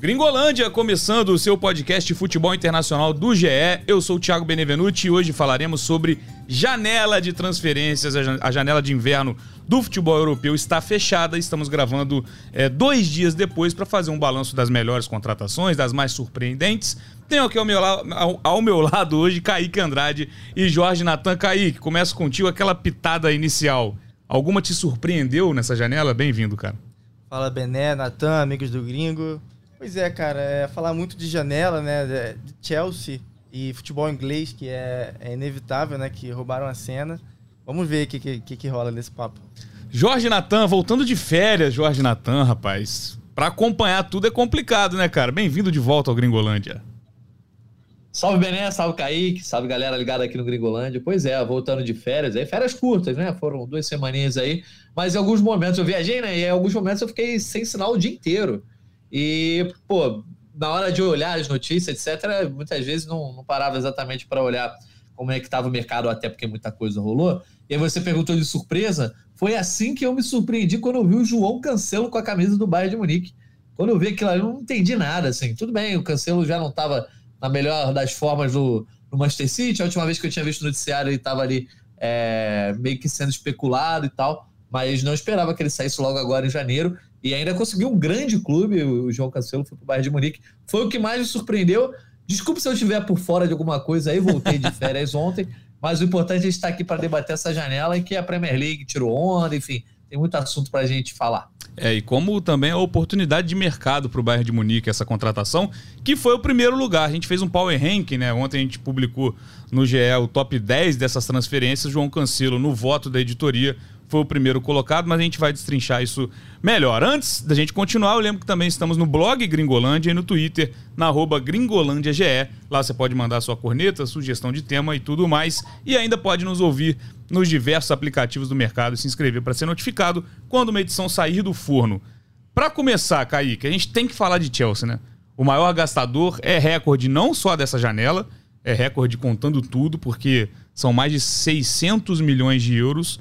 Gringolândia, começando o seu podcast futebol internacional do GE. Eu sou o Thiago Benevenuti e hoje falaremos sobre janela de transferências. A janela de inverno do futebol europeu está fechada. Estamos gravando é, dois dias depois para fazer um balanço das melhores contratações, das mais surpreendentes. Tenho aqui ao meu, ao, ao meu lado hoje Kaique Andrade e Jorge Natan. Kaique, começo contigo aquela pitada inicial. Alguma te surpreendeu nessa janela? Bem-vindo, cara. Fala Bené, Natan, amigos do Gringo. Pois é, cara, é falar muito de janela, né? De Chelsea e futebol inglês, que é, é inevitável, né? Que roubaram a cena. Vamos ver o que, que, que rola nesse papo. Jorge Natan, voltando de férias, Jorge Natan, rapaz. Para acompanhar tudo é complicado, né, cara? Bem-vindo de volta ao Gringolândia. Salve Bené, salve Kaique, salve galera ligada aqui no Gringolândia. Pois é, voltando de férias, aí férias curtas, né? Foram duas semaninhas aí, mas em alguns momentos eu viajei, né? E em alguns momentos eu fiquei sem sinal o dia inteiro. E, pô, na hora de olhar as notícias, etc., muitas vezes não, não parava exatamente para olhar como é que estava o mercado, até porque muita coisa rolou. E aí você perguntou de surpresa. Foi assim que eu me surpreendi quando eu vi o João Cancelo com a camisa do Bayern de Munique. Quando eu vi aquilo ali, eu não entendi nada, assim. Tudo bem, o Cancelo já não estava na melhor das formas do, do Manchester City. A última vez que eu tinha visto no noticiário, ele estava ali é, meio que sendo especulado e tal. Mas não esperava que ele saísse logo agora em janeiro. E ainda conseguiu um grande clube, o João Cancelo foi para o Bayern de Munique. Foi o que mais me surpreendeu. Desculpe se eu estiver por fora de alguma coisa aí, voltei de férias ontem, mas o importante é estar aqui para debater essa janela e que a Premier League tirou onda, enfim, tem muito assunto para a gente falar. É, e como também a oportunidade de mercado para o Bayern de Munique, essa contratação, que foi o primeiro lugar. A gente fez um power ranking, né? Ontem a gente publicou no GE o top 10 dessas transferências. João Cancelo, no voto da editoria, foi o primeiro colocado, mas a gente vai destrinchar isso melhor. Antes da gente continuar, eu lembro que também estamos no blog Gringolândia e no Twitter, na arroba GringolândiaGE. Lá você pode mandar sua corneta, sugestão de tema e tudo mais. E ainda pode nos ouvir nos diversos aplicativos do mercado e se inscrever para ser notificado quando uma edição sair do forno. Para começar, Kaique, a gente tem que falar de Chelsea, né? O maior gastador é recorde não só dessa janela, é recorde contando tudo, porque são mais de 600 milhões de euros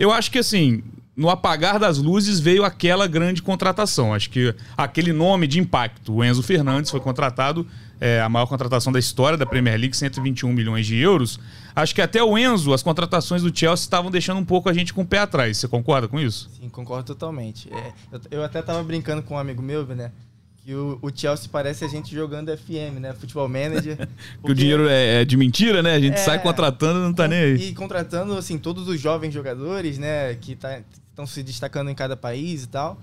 eu acho que assim, no apagar das luzes veio aquela grande contratação. Acho que aquele nome de impacto, o Enzo Fernandes, foi contratado, é, a maior contratação da história da Premier League, 121 milhões de euros. Acho que até o Enzo, as contratações do Chelsea estavam deixando um pouco a gente com o pé atrás. Você concorda com isso? Sim, concordo totalmente. É, eu, eu, até estava brincando com um amigo meu, né? Que o, o, Chelsea parece a gente jogando FM, né? Futebol Manager. que o dinheiro é, é, de mentira, né? A gente é, sai contratando não tá nem aí. E contratando, assim, todos os jovens jogadores, né? Que tá, estão se destacando em cada país e tal.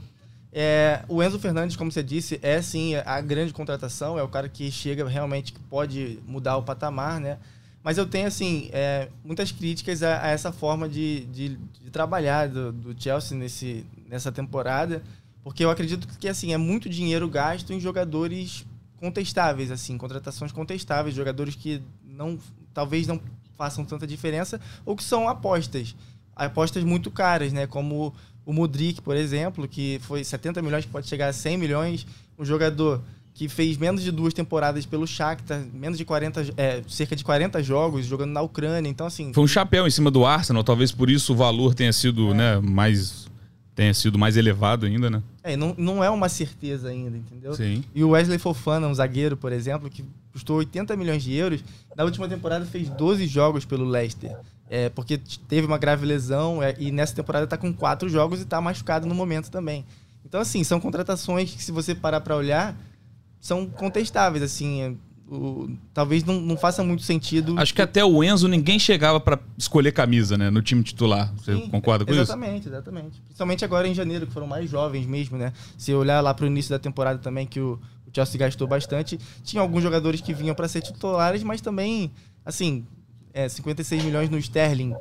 É, o Enzo Fernandes, como você disse, é sim a grande contratação, é o cara que chega realmente que pode mudar o patamar, né? Mas eu tenho, assim, é, muitas críticas a, a, essa forma de, de, de trabalhar do, do Chelsea nesse, nessa temporada. Porque eu acredito que assim é muito dinheiro gasto em jogadores contestáveis, assim, contratações contestáveis, jogadores que não talvez não façam tanta diferença ou que são apostas, apostas muito caras, né? Como o Mudrik, por exemplo, que foi 70 milhões, pode chegar a 100 milhões, um jogador que fez menos de duas temporadas pelo Shakhtar, menos de 40, é, cerca de 40 jogos jogando na Ucrânia, então assim... Foi um chapéu em cima do Arsenal, talvez por isso o valor tenha sido, é. né, mais tenha sido mais elevado ainda, né? É, não, não é uma certeza ainda, entendeu? Sim. E o Wesley Fofana, um zagueiro, por exemplo, que custou 80 milhões de euros, na última temporada fez 12 jogos pelo Leicester. É, porque teve uma grave lesão é, e nessa temporada está com quatro jogos e está machucado no momento também. Então, assim, são contratações que, se você parar para olhar, são contestáveis. Assim, o, talvez não, não, faça muito sentido. Acho que até o Enzo ninguém chegava para escolher camisa, né, no time titular. Você Sim, concorda com exatamente, isso? Exatamente, exatamente. Principalmente agora em janeiro, que foram mais jovens mesmo, né? Se olhar lá para o início da temporada também, que o, o Chelsea gastou bastante, tinha alguns jogadores que vinham para ser titulares, mas também, assim, é, 56 milhões no Sterling.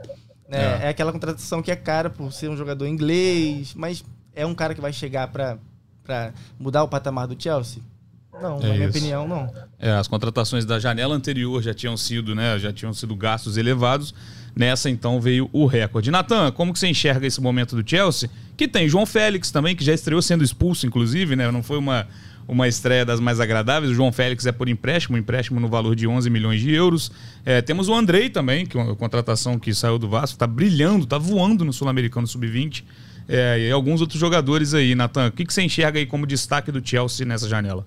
Né? É. é aquela contratação que é cara por ser um jogador inglês, mas é um cara que vai chegar para mudar o patamar do Chelsea? Não, é na minha opinião, não. É, as contratações da janela anterior já tinham sido, né, já tinham sido gastos elevados. Nessa, então, veio o recorde. Natan, como que você enxerga esse momento do Chelsea? Que tem João Félix também, que já estreou sendo expulso, inclusive, né? Não foi uma, uma estreia das mais agradáveis. O João Félix é por empréstimo, um empréstimo no valor de 11 milhões de euros. É, temos o Andrei também, que é uma contratação que saiu do Vasco, está brilhando, está voando no Sul-Americano Sub-20. É, e alguns outros jogadores aí, Natan. O que, que você enxerga aí como destaque do Chelsea nessa janela?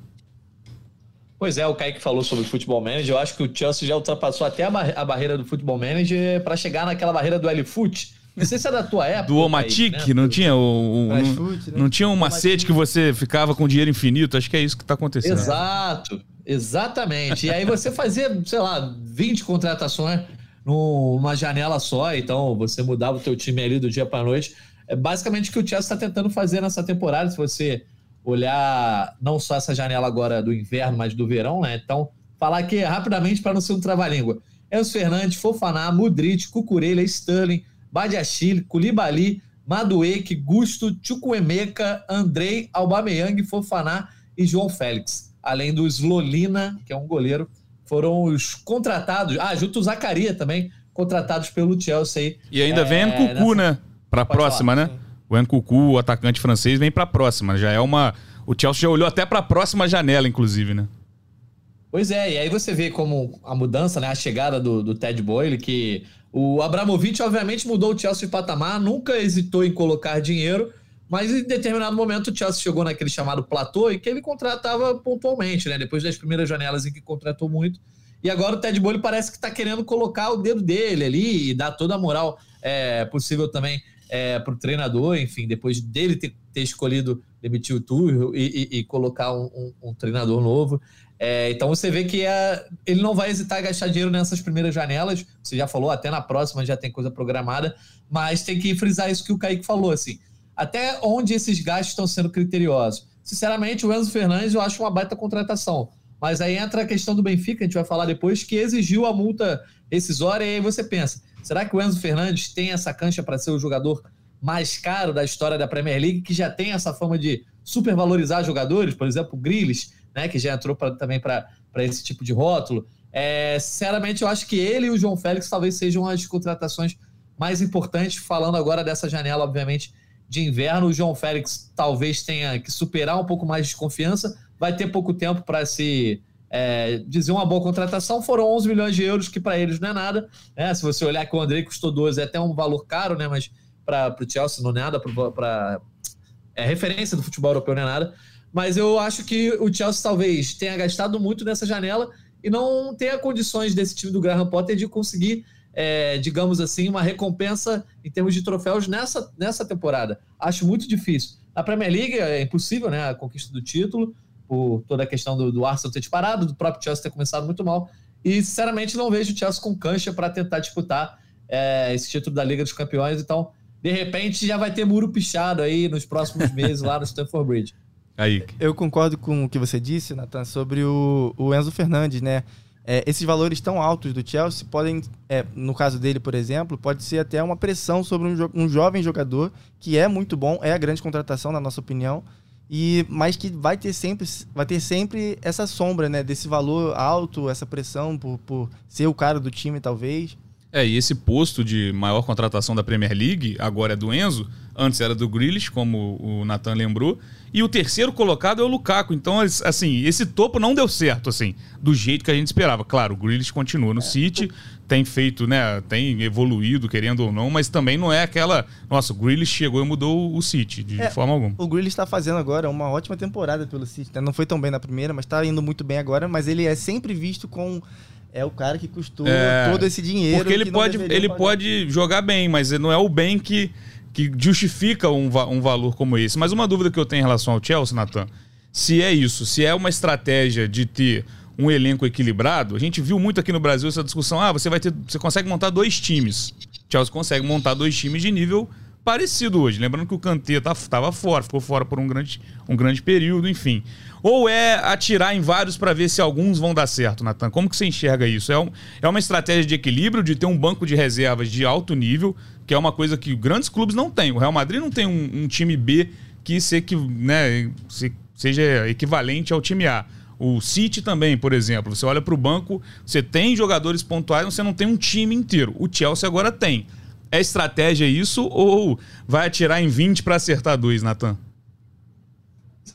Pois é, o Kaique falou sobre o futebol manager. Eu acho que o Chelsea já ultrapassou até a, bar a barreira do futebol manager para chegar naquela barreira do L-Foot. Não sei se é da tua época. Do Omatic, né? não tinha o, o não, né? não, tinha um macete que você ficava com dinheiro infinito. Acho que é isso que está acontecendo. Exato, exatamente. E aí você fazia, sei lá, 20 contratações numa janela só. Então você mudava o teu time ali do dia para noite. É basicamente o que o Chelsea está tentando fazer nessa temporada. Se você olhar não só essa janela agora do inverno, mas do verão, né? Então, falar aqui rapidamente para não ser um trava-língua. Enzo Fernandes, Fofaná, Mudrit, Cucurella, Sterling, Badiachile, Koulibaly, Madueke, Gusto, Chukwuemeka, Andrei, Aubameyang, Fofaná e João Félix. Além do Slolina, que é um goleiro, foram os contratados. Ah, junto o Zacaria também, contratados pelo Chelsea. E ainda é, vem Cucu, nessa... né? Para a próxima, falar, né? O Nkuku, o atacante francês, vem para a próxima. Já é uma. O Chelsea já olhou até para a próxima janela, inclusive, né? Pois é, e aí você vê como a mudança, né? A chegada do, do Ted Boyle, que o Abramovich, obviamente, mudou o Chelsea de patamar, nunca hesitou em colocar dinheiro, mas em determinado momento o Chelsea chegou naquele chamado platô e que ele contratava pontualmente, né? Depois das primeiras janelas em que contratou muito. E agora o Ted Boyle parece que está querendo colocar o dedo dele ali e dar toda a moral é, possível também é, para o treinador, enfim, depois dele ter, ter escolhido demitir o Tuchel e, e, e colocar um, um, um, treinador novo. É, então você vê que é, ele não vai hesitar em gastar dinheiro nessas primeiras janelas. Você já falou, até na próxima já tem coisa programada, mas tem que frisar isso que o Kaique falou, assim. Até onde esses gastos estão sendo criteriosos? Sinceramente, o Enzo Fernandes eu acho uma baita contratação. Mas aí entra a questão do Benfica, a gente vai falar depois, que exigiu a multa rescisória, e aí você pensa, Será que o Enzo Fernandes tem essa cancha para ser o jogador mais caro da história da Premier League, que já tem essa fama de supervalorizar jogadores? Por exemplo, o Grealish, né, que já entrou pra, também para esse tipo de rótulo. É, sinceramente, eu acho que ele e o João Félix talvez sejam as contratações mais importantes, falando agora dessa janela, obviamente, de inverno. O João Félix talvez tenha que superar um pouco mais de confiança, vai ter pouco tempo para se é, dizer uma boa contratação, foram 11 milhões de euros, que para eles não é nada. Né? Se você olhar que o André custou 12, é até um valor caro, né? mas para o Chelsea não é nada, para é referência do futebol europeu não é nada. Mas eu acho que o Chelsea talvez tenha gastado muito nessa janela e não tenha condições desse time do Graham Potter de conseguir, é, digamos assim, uma recompensa em termos de troféus nessa, nessa temporada. Acho muito difícil. Na Premier League é impossível, né? A conquista do título por toda a questão do, do Arsenal ter disparado, do próprio Chelsea ter começado muito mal. E, sinceramente, não vejo o Chelsea com cancha para tentar disputar é, esse título da Liga dos Campeões. Então, de repente, já vai ter muro pichado aí nos próximos meses lá no Stamford Bridge. Aí. Eu concordo com o que você disse, Nathan, sobre o, o Enzo Fernandes, né? É, esses valores tão altos do Chelsea podem, é, no caso dele, por exemplo, pode ser até uma pressão sobre um, jo um jovem jogador que é muito bom, é a grande contratação, na nossa opinião, e mas que vai ter sempre vai ter sempre essa sombra né desse valor alto essa pressão por, por ser o cara do time talvez. É e esse posto de maior contratação da Premier League agora é do Enzo antes era do Grealish como o Nathan lembrou e o terceiro colocado é o Lukaku. Então assim esse topo não deu certo assim do jeito que a gente esperava. Claro o Grealish continua no é. City tem feito, né? Tem evoluído, querendo ou não, mas também não é aquela. Nossa, o Grealish chegou e mudou o City, de é, forma alguma. O Grealish está fazendo agora uma ótima temporada pelo City. Né? Não foi tão bem na primeira, mas está indo muito bem agora. Mas ele é sempre visto com. É o cara que custou é, todo esse dinheiro. Porque ele, pode, ele pode jogar bem, mas não é o bem que, que justifica um, um valor como esse. Mas uma dúvida que eu tenho em relação ao Chelsea, Nathan, se é isso, se é uma estratégia de ter um elenco equilibrado. A gente viu muito aqui no Brasil essa discussão: ah, você vai ter, você consegue montar dois times. Chelsea consegue montar dois times de nível parecido hoje. Lembrando que o Kanté estava tá, fora, ficou fora por um grande, um grande período, enfim. Ou é atirar em vários para ver se alguns vão dar certo, Natan? Como que você enxerga isso? É, um, é uma estratégia de equilíbrio, de ter um banco de reservas de alto nível, que é uma coisa que grandes clubes não têm. O Real Madrid não tem um, um time B que se, né, se, seja equivalente ao time A. O City também, por exemplo. Você olha para o banco, você tem jogadores pontuais, você não tem um time inteiro. O Chelsea agora tem. É estratégia isso ou vai atirar em 20 para acertar dois, Natan?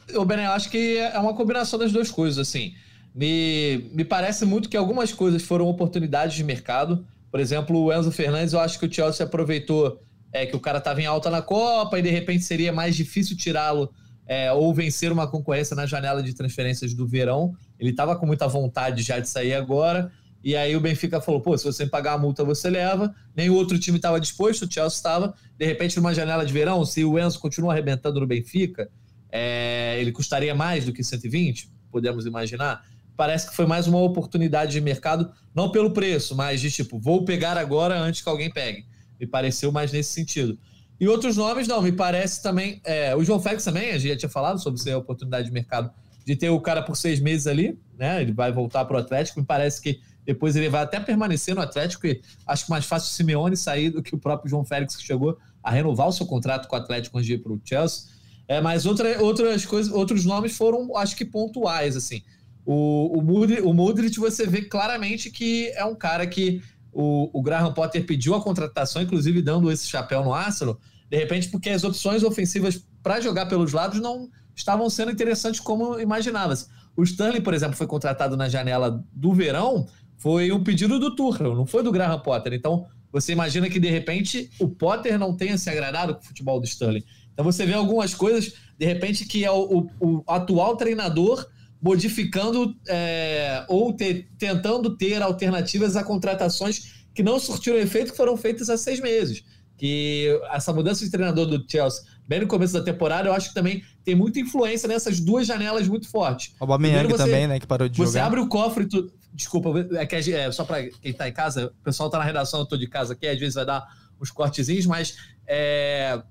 Eu, Ben, eu acho que é uma combinação das duas coisas, assim. Me, me parece muito que algumas coisas foram oportunidades de mercado. Por exemplo, o Enzo Fernandes, eu acho que o Chelsea aproveitou é, que o cara estava em alta na Copa e de repente seria mais difícil tirá-lo é, ou vencer uma concorrência na janela de transferências do verão. Ele estava com muita vontade já de sair agora. E aí o Benfica falou: pô, se você pagar a multa, você leva. Nem o outro time estava disposto, o Chelsea estava. De repente, numa janela de verão, se o Enzo continua arrebentando no Benfica, é, ele custaria mais do que 120, podemos imaginar. Parece que foi mais uma oportunidade de mercado, não pelo preço, mas de tipo, vou pegar agora antes que alguém pegue. Me pareceu mais nesse sentido. E outros nomes, não, me parece também. É, o João Félix também, a gente já tinha falado sobre ser a oportunidade de mercado de ter o cara por seis meses ali, né? Ele vai voltar para o Atlético. Me parece que depois ele vai até permanecer no Atlético. E acho que mais fácil o Simeone sair do que o próprio João Félix, que chegou a renovar o seu contrato com o Atlético antes de ir para o Chelsea. É, mas outra, outras coisas, outros nomes foram, acho que pontuais, assim. O, o, o Modric, você vê claramente que é um cara que o, o Graham Potter pediu a contratação, inclusive dando esse chapéu no Arsenal, de repente porque as opções ofensivas para jogar pelos lados não estavam sendo interessantes como imaginavas. O Stanley, por exemplo, foi contratado na janela do verão, foi um pedido do Tuchel, não foi do Graham Potter. Então, você imagina que de repente o Potter não tenha se agradado com o futebol do Stanley. Então você vê algumas coisas, de repente, que é o, o, o atual treinador modificando é, ou tentando ter alternativas a contratações que não surtiram efeito que foram feitas há seis meses. Que essa mudança de treinador do Chelsea, bem no começo da temporada, eu acho que também tem muita influência nessas duas janelas muito fortes. O Aubameyang você, também, né, que parou de você jogar. Você abre o cofre, tu, desculpa, é que é, só para quem está em casa, o pessoal está na redação, eu estou de casa aqui, às vezes vai dar uns cortezinhos, mas é,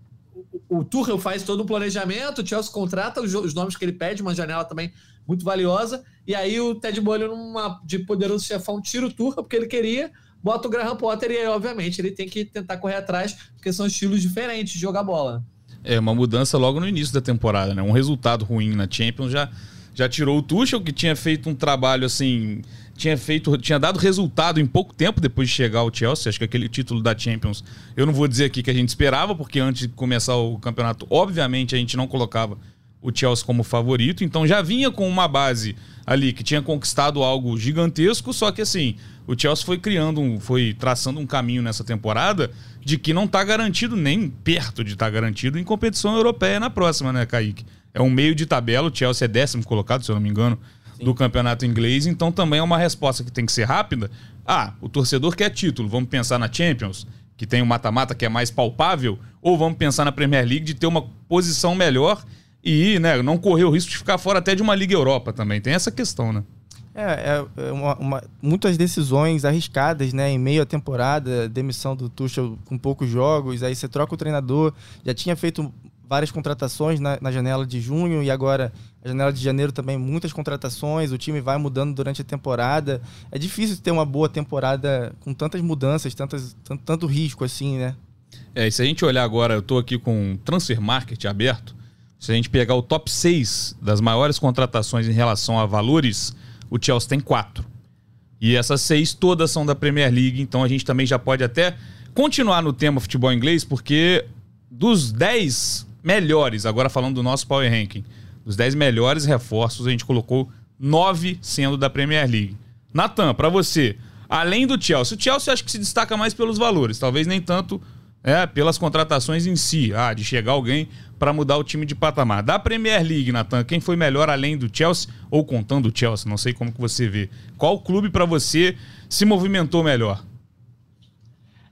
o, Tuchel faz todo um planejamento, o Chelsea contrata os, os, nomes que ele pede, uma janela também muito valiosa, e aí o Ted Bolho, numa, de poderoso chefão, tira o Tuchel, porque ele queria, bota o Graham Potter, e aí, obviamente, ele tem que tentar correr atrás, porque são estilos diferentes de jogar bola. É, uma mudança logo no início da temporada, né? Um resultado ruim na Champions já, já tirou o Tuchel, que tinha feito um trabalho, assim tinha feito, tinha dado resultado em pouco tempo depois de chegar ao Chelsea. Acho que aquele título da Champions, eu não vou dizer aqui que a gente esperava, porque antes de começar o campeonato, obviamente a gente não colocava o Chelsea como favorito, então já vinha com uma base ali que tinha conquistado algo gigantesco, só que assim, o Chelsea foi criando, um, foi traçando um caminho nessa temporada de que não está garantido nem perto de estar tá garantido em competição europeia na próxima, né, Kaique? É um meio de tabela, o Chelsea é décimo colocado, se eu não me engano, do campeonato inglês, então também é uma resposta que tem que ser rápida. Ah, o torcedor quer título, vamos pensar na Champions, que tem o um mata-mata que é mais palpável, ou vamos pensar na Premier League de ter uma posição melhor e né, não correr o risco de ficar fora até de uma Liga Europa também. Tem essa questão, né? É, é uma, uma, muitas decisões arriscadas, né? Em meio à temporada, demissão do Tuchel com poucos jogos, aí você troca o treinador, já tinha feito várias contratações na, na, janela de junho e agora a janela de janeiro também muitas contratações, o time vai mudando durante a temporada. É difícil ter uma boa temporada com tantas mudanças, tantas, tanto, tanto risco assim, né? É, e se a gente olhar agora, eu estou aqui com Transfer Market aberto, se a gente pegar o top 6 das maiores contratações em relação a valores, o Chelsea tem quatro. E essas seis todas são da Premier League, então a gente também já pode até continuar no tema futebol inglês, porque dos 10 melhores, agora falando do nosso Power Ranking, dos 10 melhores reforços, a gente colocou 9 sendo da Premier League. Natan, para você, além do Chelsea, o Chelsea acho que se destaca mais pelos valores, talvez nem tanto é, pelas contratações em si, ah, de chegar alguém para mudar o time de patamar. Da Premier League, Natan, quem foi melhor além do Chelsea ou contando o Chelsea? Não sei como que você vê. Qual clube para você se movimentou melhor?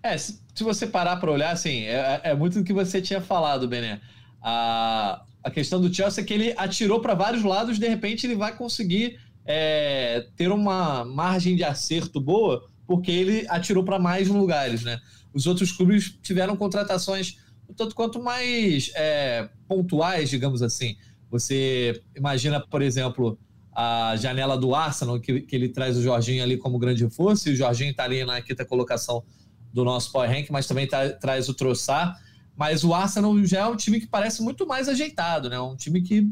É, se, você parar para olhar, assim, é, é, muito do que você tinha falado, Bené. A, a questão do Chelsea é que ele atirou para vários lados, de repente ele vai conseguir é, ter uma margem de acerto boa, porque ele atirou para mais lugares, né? Os outros clubes tiveram contratações tanto quanto mais é, pontuais, digamos assim. Você imagina, por exemplo, a janela do Arsenal, que, que ele traz o Jorginho ali como grande reforço, e o Jorginho está ali na quinta colocação do nosso Power Rank, mas também tá, traz o Troçar. Mas o Arsenal já é um time que parece muito mais ajeitado, né? Um time que,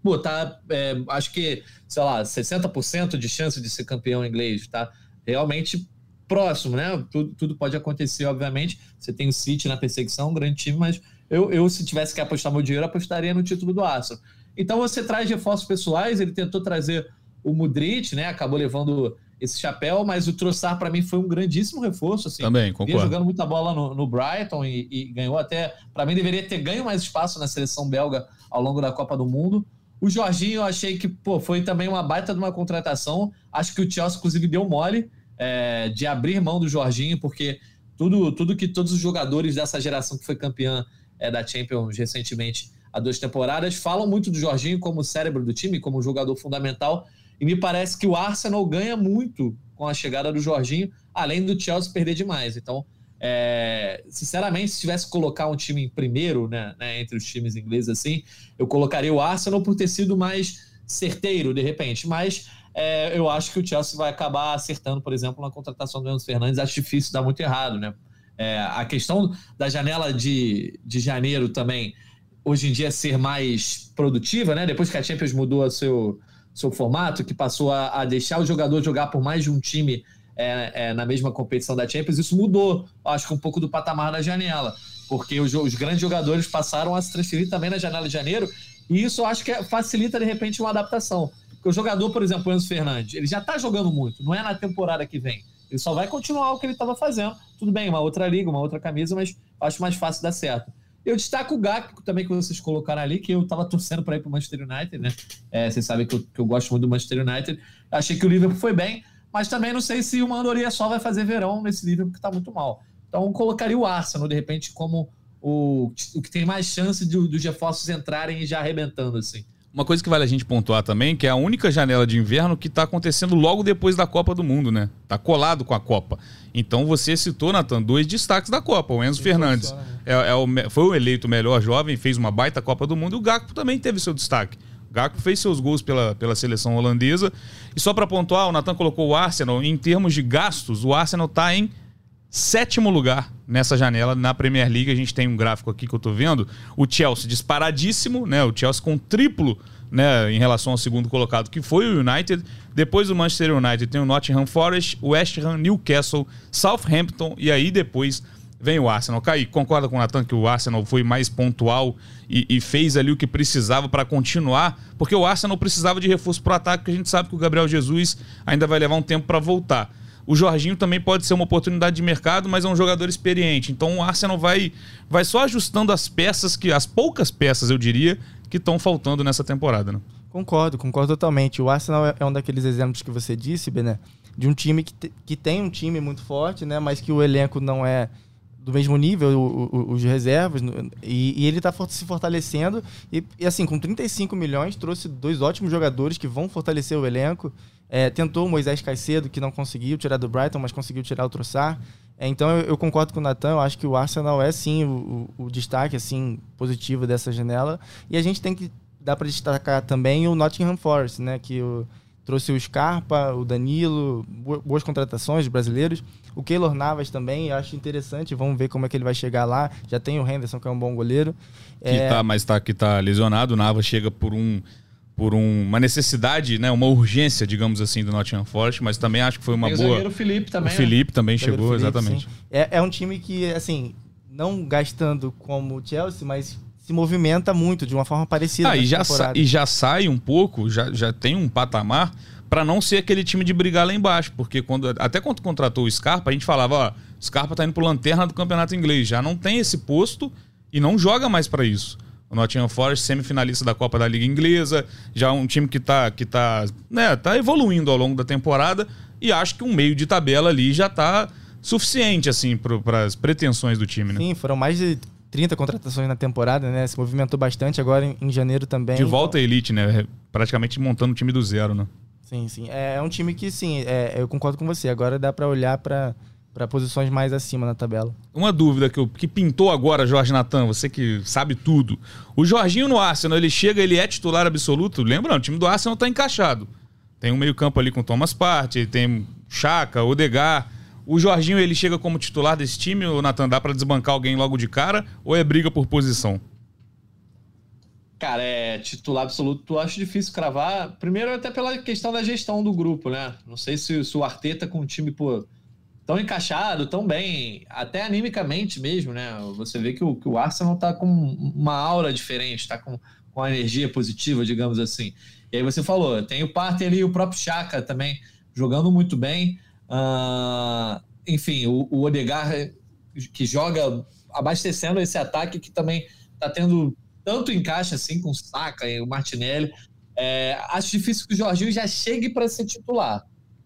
pô, tá, é, acho que, sei lá, 60% de chance de ser campeão inglês, tá? Realmente próximo, né? Tudo, tudo pode acontecer, obviamente. Você tem o City na perseguição, um grande time, mas eu, eu, se tivesse que apostar meu dinheiro, apostaria no título do Arsenal. Então você traz reforços pessoais, ele tentou trazer o Mudrit, né? Acabou levando esse chapéu, mas o Trossard para mim foi um grandíssimo reforço. Assim, Também, concordo. jogando muita bola no, no Brighton e, e, ganhou até. Para mim, deveria ter ganho mais espaço na seleção belga ao longo da Copa do Mundo. O Jorginho, eu achei que pô, foi também uma baita de uma contratação. Acho que o Chelsea, inclusive, deu mole é, de abrir mão do Jorginho, porque tudo, tudo que todos os jogadores dessa geração que foi campeã é, da Champions recentemente há duas temporadas falam muito do Jorginho como cérebro do time, como jogador fundamental. E me parece que o Arsenal ganha muito com a chegada do Jorginho, além do Chelsea perder demais. Então, é, sinceramente, se tivesse que colocar um time em primeiro, né, né, entre os times ingleses assim, eu colocaria o Arsenal por ter sido mais certeiro, de repente. Mas é, eu acho que o Chelsea vai acabar acertando, por exemplo, na contratação do Enzo Fernandes. Acho difícil dar muito errado, né? É, a questão da janela de, de janeiro também, hoje em dia, ser mais produtiva, né? Depois que a Champions mudou o seu, seu formato, que passou a, a deixar o jogador jogar por mais de um time é, é, na mesma competição da Champions, isso mudou, acho que um pouco do patamar da janela, porque os, os, grandes jogadores passaram a se transferir também na janela de janeiro, e isso acho que facilita de repente uma adaptação. Porque o jogador, por exemplo, o Enzo Fernandes, ele já está jogando muito, não é na temporada que vem. Ele só vai continuar o que ele estava fazendo. Tudo bem, uma outra liga, uma outra camisa, mas acho mais fácil dar certo. Eu destaco o Gakpo também que vocês colocaram ali, que eu estava torcendo para ir para o Manchester United, né? É, vocês sabem que eu, que eu, gosto muito do Manchester United. Achei que o Liverpool foi bem, mas também não sei se o Mandoria só vai fazer verão nesse nível, porque está muito mal. Então colocaria o Arsenal, de repente, como o, o que tem mais chance de, dos reforços entrarem e já arrebentando, assim. Uma coisa que vale a gente pontuar também, que é a única janela de inverno que está acontecendo logo depois da Copa do Mundo, né? Tá colado com a Copa. Então você citou, Natan, dois destaques da Copa. O Enzo Fernandes é, é o, foi o eleito melhor jovem, fez uma baita Copa do Mundo, e o Gakpo também teve seu destaque. Gakpo fez seus gols pela, pela seleção holandesa. E só para pontuar, o Natan colocou o Arsenal em termos de gastos, o Arsenal está em sétimo lugar nessa janela na Premier League. A gente tem um gráfico aqui que eu estou vendo. O Chelsea disparadíssimo, né? O Chelsea com triplo né, em relação ao segundo colocado, que foi o United. Depois do Manchester United tem o Nottingham Forest, West Ham, Newcastle, Southampton e aí depois vem o Arsenal. Kaique, concorda com o Natan que o Arsenal foi mais pontual e, e fez ali o que precisava para continuar? Porque o Arsenal precisava de reforço para o ataque, porque a gente sabe que o Gabriel Jesus ainda vai levar um tempo para voltar. O Jorginho também pode ser uma oportunidade de mercado, mas é um jogador experiente. Então o Arsenal vai, vai só ajustando as peças, que as poucas peças, eu diria, que estão faltando nessa temporada. Né? Concordo, concordo totalmente. O Arsenal é, é um daqueles exemplos que você disse, Bené, de um time que, te, que tem um time muito forte, né, mas que o elenco não é do mesmo nível, o, o, os reservas, e, e ele está se fortalecendo. E, e, assim, com 35 milhões, trouxe dois ótimos jogadores que vão fortalecer o elenco. É, tentou o Moisés Caicedo, que não conseguiu tirar do Brighton, mas conseguiu tirar o Trossard. É, então eu, eu, concordo com o Natan, eu acho que o Arsenal é sim o, o, destaque assim positivo dessa janela. E a gente tem que dar para destacar também o Nottingham Forest, né? Que o, trouxe o Scarpa, o Danilo, boas contratações de brasileiros. O Keylor Navas também, eu acho interessante. Vamos ver como é que ele vai chegar lá. Já tem o Henderson, que é um bom goleiro. Que é... tá, mas tá, que tá lesionado. O Navas chega por um por um, uma necessidade, né, uma urgência, digamos assim, do Nottingham Forest, mas também acho que foi uma Tem boa. O Felipe também. O Felipe né? também chegou, Felipe, exatamente. É, é um time que, assim, não gastando como o Chelsea, mas se movimenta muito de uma forma parecida. Ah, e já, e já sai um pouco, já, já tem um patamar para não ser aquele time de brigar lá embaixo, porque quando até quando contratou o Scarpa, a gente falava, ó, Scarpa tá indo pro lanterna do campeonato inglês, já não tem esse posto e não joga mais para isso. O Nottingham Forest, semifinalista da Copa da Liga Inglesa, já um time que tá, que tá, né, tá evoluindo ao longo da temporada e acho que um meio de tabela ali já tá suficiente, assim, para as pretensões do time, né? Sim, foram mais de 30 contratações na temporada, né? Se movimentou bastante agora em, em janeiro também. De volta à elite, né? Praticamente montando o time do zero, né? Sim, sim. É, é um time que, sim, é, eu concordo com você. Agora dá para olhar para para posições mais acima na tabela. Uma dúvida que, eu, que pintou agora, Jorge Natan, você que sabe tudo. O Jorginho no Arsenal, ele chega, ele é titular absoluto? Lembra, o time do Arsenal está encaixado. Tem um meio-campo ali com Thomas Partey, tem Chaka, Odegar. O Jorginho, ele chega como titular desse time, o Natan, dá para desbancar alguém logo de cara ou é briga por posição? Cara, é titular absoluto, acho difícil cravar. Primeiro, até pela questão da gestão do grupo, né? Não sei se, se o Arteta com o time, pô, tão encaixado, tão bem, até animicamente mesmo, né? Você vê que o, que o Arsenal tá com uma aura diferente, tá com, com a energia positiva, digamos assim. E aí você falou, tem o Partey ali, o próprio Chaka também jogando muito bem. Uh, enfim, o, o Odegar que joga abastecendo esse ataque que também tá tendo tanto encaixe assim com o Saka e o Martinelli. É, acho difícil que o Jorginho já chegue para ser titular,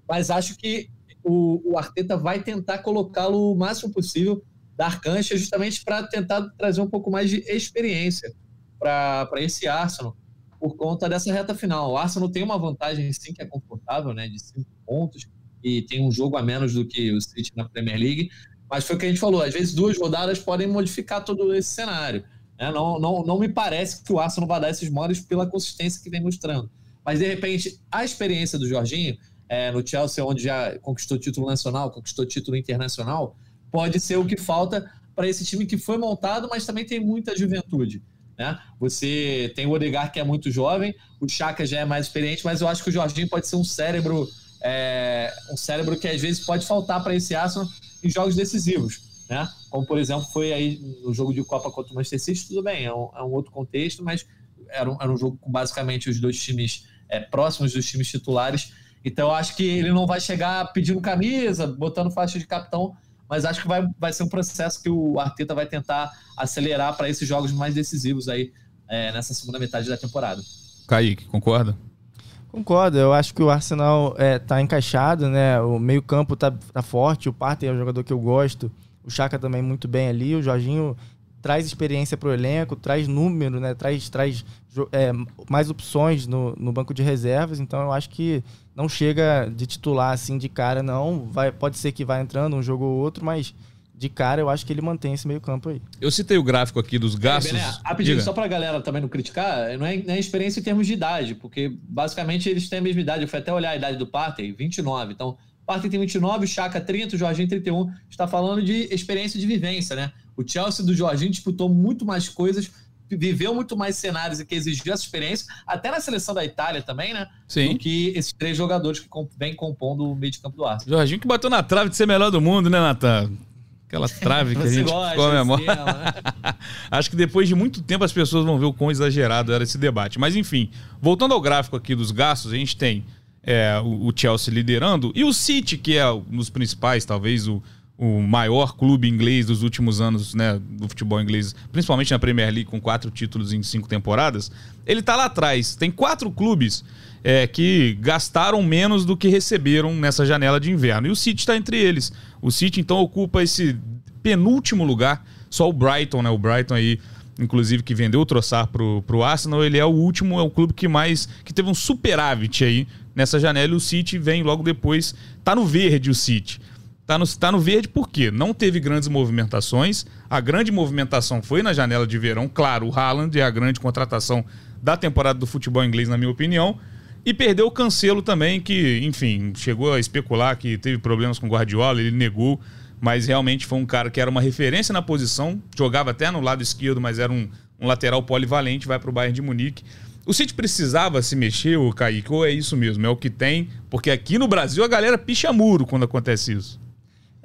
mas acho que o, o Arteta vai tentar colocá-lo o máximo possível, dar cancha, justamente para tentar trazer um pouco mais de experiência para esse Arsenal, por conta dessa reta final. O Arsenal tem uma vantagem, sim, que é confortável, né, de cinco pontos, e tem um jogo a menos do que o City na Premier League, mas foi o que a gente falou, às vezes duas rodadas podem modificar todo esse cenário. Né? Não, não, não me parece que o Arsenal vai dar esses modos pela consistência que vem mostrando. Mas, de repente, a experiência do Jorginho, é, no Chelsea, onde já conquistou título nacional, conquistou título internacional, pode ser o que falta para esse time que foi montado, mas também tem muita juventude. Né? Você tem o Odegar, que é muito jovem, o Chaka já é mais experiente, mas eu acho que o Jorginho pode ser um cérebro, é, um cérebro que às vezes pode faltar para esse Arsenal em jogos decisivos né? Como, por exemplo, foi aí no jogo de Copa contra o Manchester City, tudo bem, é um, é um outro contexto, mas era um, era um, jogo com basicamente os dois times é, próximos dos times titulares. Então, acho que ele não vai chegar pedindo camisa, botando faixa de capitão, mas acho que vai, vai ser um processo que o Arteta vai tentar acelerar para esses jogos mais decisivos aí é, nessa segunda metade da temporada. Kaique, concorda? Concordo, eu acho que o Arsenal é, tá encaixado, né? O meio-campo tá, tá forte, o Partey é um jogador que eu gosto. O Chaka também muito bem ali. O Jorginho traz experiência para o elenco, traz número, né? traz, traz é, mais opções no, no banco de reservas. Então eu acho que não chega de titular assim de cara, não. Vai, pode ser que vá entrando um jogo ou outro, mas de cara eu acho que ele mantém esse meio campo aí. Eu citei o gráfico aqui dos gastos. É, Bené, rapidinho, só pra galera também não criticar, não é, não é experiência em termos de idade, porque basicamente eles têm a mesma idade. Eu fui até olhar a idade do Partey, 29. Então Partey tem 29, o Chaka 30, o Jorginho 31. Está falando de experiência de vivência, né? O Chelsea do Jorginho disputou muito mais coisas, viveu muito mais cenários e que exigiu essa experiência, até na seleção da Itália também, né? Sim. Do que esses três jogadores que vêm compondo o meio de campo do Arsenal. Jorginho que bateu na trave de ser melhor do mundo, né, Natan? Aquela trave que a gente comemora. Né? Acho que depois de muito tempo as pessoas vão ver o quão exagerado era esse debate. Mas enfim, voltando ao gráfico aqui dos gastos, a gente tem é, o, Chelsea liderando, e o City, que é um dos principais, talvez o, o maior clube inglês dos últimos anos, né, do futebol inglês, principalmente na Premier League, com quatro títulos em cinco temporadas, ele tá lá atrás. Tem quatro clubes é, que gastaram menos do que receberam nessa janela de inverno. E o City está entre eles. O City, então, ocupa esse penúltimo lugar. Só o Brighton, né? O Brighton aí inclusive que vendeu o Troçar pro, pro Arsenal, ele é o último, é o clube que mais que teve um superávit aí nessa janela e o City vem logo depois. Tá no verde o City. Tá no, tá no verde porque não teve grandes movimentações. A grande movimentação foi na janela de verão. Claro, o Haaland é a grande contratação da temporada do futebol inglês, na minha opinião. E perdeu o Cancelo também, que, enfim, chegou a especular que teve problemas com o Guardiola, ele negou, mas realmente foi um cara que era uma referência na posição, jogava até no lado esquerdo, mas era um, um lateral polivalente, vai para o Bayern de Munique. O City precisava se mexer, o Kaique, ou é isso mesmo? É o que tem? Porque aqui no Brasil a galera picha muro quando acontece isso.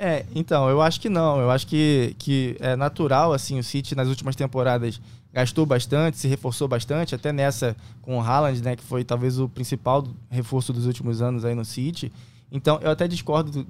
É, então, eu acho que não. Eu acho que, que é natural, assim, o City nas últimas temporadas gastou bastante, se reforçou bastante, até nessa com o Haaland, né, que foi talvez o principal reforço dos últimos anos aí no City. Então, eu até discordo do,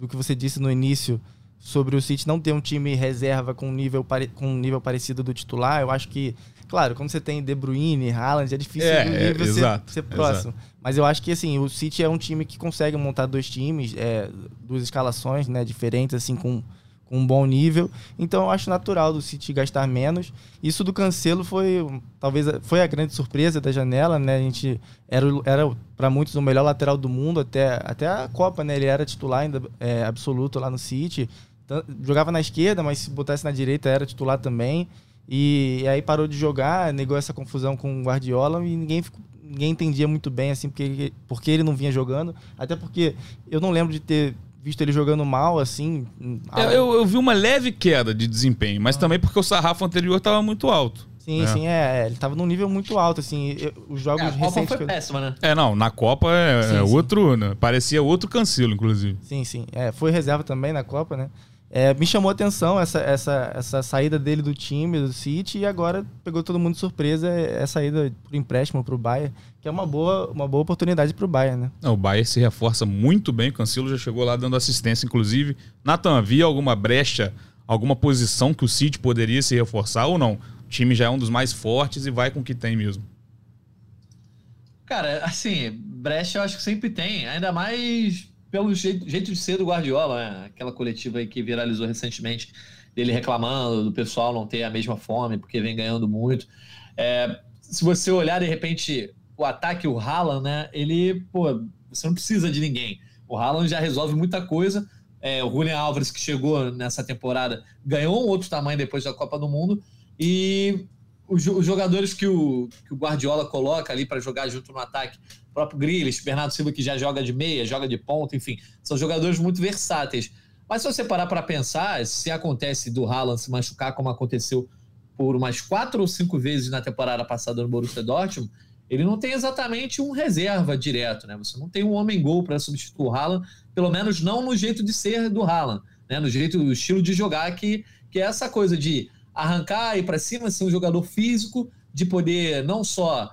do que você disse no início sobre o City não ter um time reserva com nível, com um nível parecido do titular. Eu acho que Claro, quando você tem De Bruyne, Haaland, é difícil é, é, você exato, ser próximo. Exato. Mas eu acho que assim, o City é um time que consegue montar dois times, é, duas escalações né, diferentes, assim, com, com um bom nível. Então eu acho natural do City gastar menos. Isso do Cancelo foi talvez foi a grande surpresa da janela, né? A gente era, era para muitos o melhor lateral do mundo até, até a Copa, né? Ele era titular ainda é, absoluto lá no City. Jogava na esquerda, mas se botasse na direita era titular também. E, e aí parou de jogar, negou essa confusão com o Guardiola e ninguém ficou, ninguém entendia muito bem assim porque, porque ele não vinha jogando. Até porque eu não lembro de ter visto ele jogando mal, assim. Eu, eu, eu vi uma leve queda de desempenho, mas ah. também porque o sarrafo anterior estava muito alto. Sim, é. sim, é, é. Ele estava num nível muito alto, assim. Eu, os jogos é, a recentes. Copa foi péssima, né? É, não, na Copa é, sim, é sim. outro. Né? Parecia outro cancelo, inclusive. Sim, sim. É, foi reserva também na Copa, né? É, me chamou a atenção essa, essa, essa saída dele do time, do City, e agora pegou todo mundo de surpresa é, a saída por empréstimo para o Bayern, que é uma boa, uma boa oportunidade para o Bayern, né? Não, o Bayern se reforça muito bem, o Cancelo já chegou lá dando assistência, inclusive. Nathan, havia alguma brecha, alguma posição que o City poderia se reforçar ou não? O time já é um dos mais fortes e vai com o que tem mesmo. Cara, assim, brecha eu acho que sempre tem, ainda mais pelo jeito, jeito de ser do Guardiola, né? aquela coletiva aí que viralizou recentemente, dele reclamando do pessoal não ter a mesma fome porque vem ganhando muito. É, se você olhar de repente o ataque, o Haaland, né? Ele, pô, você não precisa de ninguém. O Haaland já resolve muita coisa. É, o Julian Álvares, que chegou nessa temporada, ganhou um outro tamanho depois da Copa do Mundo. E os, jogadores que o, que o Guardiola coloca ali para jogar junto no ataque, o próprio Grealish, Bernardo Silva, que já joga de meia, joga de ponta, enfim, são jogadores muito versáteis. Mas se você parar para pensar, se acontece do Haaland se machucar como aconteceu por umas quatro ou cinco vezes na temporada passada no Borussia Dortmund, ele não tem exatamente um reserva direto, né? Você não tem um homem-gol para substituir o Haaland, pelo menos não no jeito de ser do Haaland, né? No jeito, o estilo de jogar que, que é essa coisa de arrancar e para cima, ser um jogador físico, de poder não só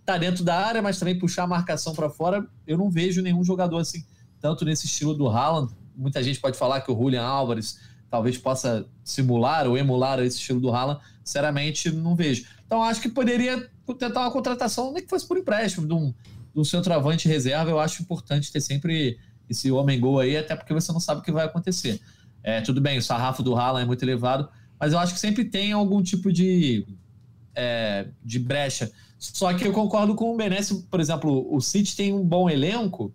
estar tá dentro da área, mas também puxar a marcação para fora. Eu não vejo nenhum jogador assim, tanto nesse estilo do Haaland. Muita gente pode falar que o Julian Álvares talvez possa simular ou emular esse estilo do Haaland. Sinceramente, não vejo. Então, acho que poderia tentar uma contratação, nem que fosse por empréstimo, de um, de um centroavante reserva. Eu acho importante ter sempre esse homem-gol aí, até porque você não sabe o que vai acontecer. É, tudo bem, o sarrafo do Haaland é muito elevado, mas eu acho que sempre tem algum tipo de, é, de brecha. Só que eu concordo com o Benessi, por exemplo, o City tem um bom elenco,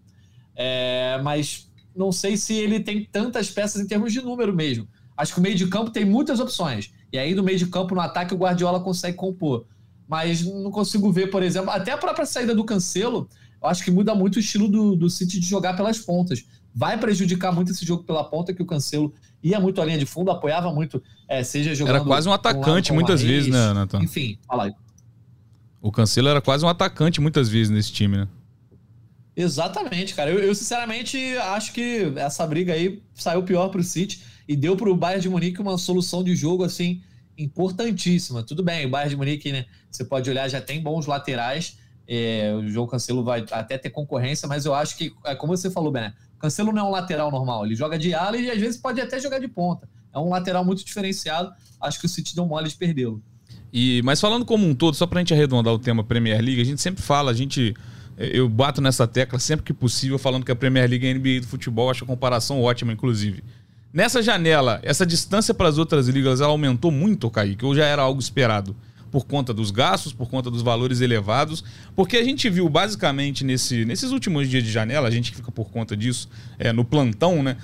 é, mas não sei se ele tem tantas peças em termos de número mesmo. Acho que o meio de campo tem muitas opções. E aí, no meio de campo, no ataque, o Guardiola consegue compor. Mas não consigo ver, por exemplo, até a própria saída do Cancelo, eu acho que muda muito o estilo do, do City de jogar pelas pontas. Vai prejudicar muito esse jogo pela ponta, que o Cancelo ia muito à linha de fundo, apoiava muito, é, seja jogando. Era quase um atacante um muitas vezes, né, Nathan? Enfim, fala aí. O Cancelo era quase um atacante muitas vezes nesse time, né? Exatamente, cara. Eu, eu, sinceramente acho que essa briga aí saiu pior pro City e deu pro Bayern de Munique uma solução de jogo assim importantíssima. Tudo bem, o Bayern de Munique, né? Você pode olhar, já tem bons laterais. É, o João Cancelo vai até ter concorrência, mas eu acho que, é como você falou, Bené, Cancelo não é um lateral normal, ele joga de ala e às vezes pode até jogar de ponta. É um lateral muito diferenciado. Acho que o City deu mole de perdê-lo. E, mas falando como um todo, só pra gente arredondar o tema Premier League, a gente sempre fala, a gente. Eu bato nessa tecla sempre que possível, falando que a Premier League é a NBA do futebol, acho a comparação ótima, inclusive. Nessa janela, essa distância para as outras ligas ela aumentou muito, Kaique, ou já era algo esperado? por conta dos gastos, por conta dos valores elevados, porque a gente viu basicamente nesse, nesses últimos dias de janela, a gente fica por conta disso é, no plantão, né?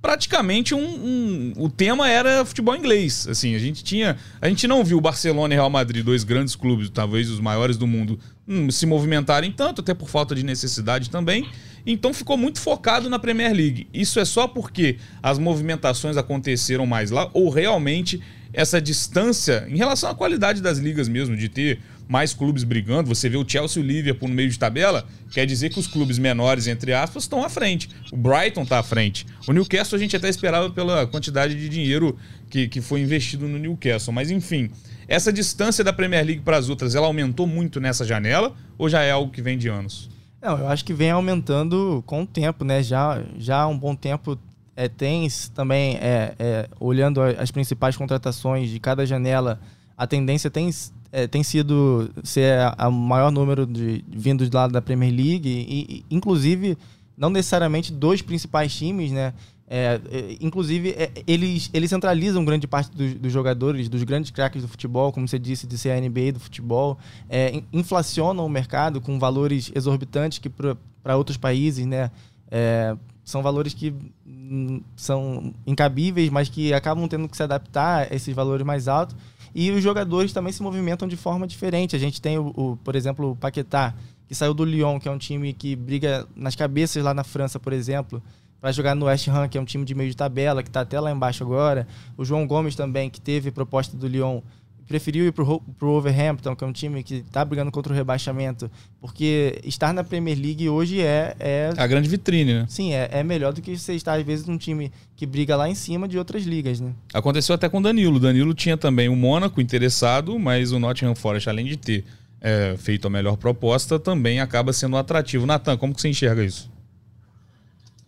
Praticamente um, um, o tema era futebol inglês. Assim, a gente tinha. A gente não viu Barcelona e Real Madrid, dois grandes clubes, talvez os maiores do mundo, hum, se movimentarem tanto, até por falta de necessidade também. Então ficou muito focado na Premier League. Isso é só porque as movimentações aconteceram mais lá, ou realmente essa distância em relação à qualidade das ligas mesmo, de ter mais clubes brigando. Você vê o Chelsea e o Liverpool no meio de tabela, quer dizer que os clubes menores, entre aspas, estão à frente. O Brighton está à frente. O Newcastle a gente até esperava pela quantidade de dinheiro que, que foi investido no Newcastle. Mas enfim, essa distância da Premier League para as outras, ela aumentou muito nessa janela ou já é algo que vem de anos? Não, eu acho que vem aumentando com o tempo, né? Já, já há um bom tempo é, tem também, é, é, olhando as principais contratações de cada janela, a tendência tem, é, tem sido ser o maior número de vindos do lado da Premier League, e, e inclusive não necessariamente dois principais times, né? É, é, inclusive, é, eles, eles centralizam grande parte dos, dos, jogadores, dos grandes craques do futebol, como você disse, de ser a NBA do futebol, é, inflacionam o mercado com valores exorbitantes que para outros países, né? É, são valores que hum, são incabíveis, mas que acabam tendo que se adaptar a esses valores mais altos. E os jogadores também se movimentam de forma diferente. A gente tem, o, o por exemplo, o Paquetá, que saiu do Lyon, que é um time que briga nas cabeças lá na França, por exemplo, para jogar no West Ham, que é um time de meio de tabela, que está até lá embaixo agora. O João Gomes também, que teve proposta do Lyon preferiu ir para o Wolverhampton, que é um time que está brigando contra o rebaixamento, porque estar na Premier League hoje é... É a grande vitrine, né? Sim, é, é melhor do que você estar, às vezes, num time que briga lá em cima de outras ligas, né? Aconteceu até com o Danilo. Danilo tinha também o Mônaco interessado, mas o Nottingham Forest, além de ter é, feito a melhor proposta, também acaba sendo atrativo. Natan, como que você enxerga isso?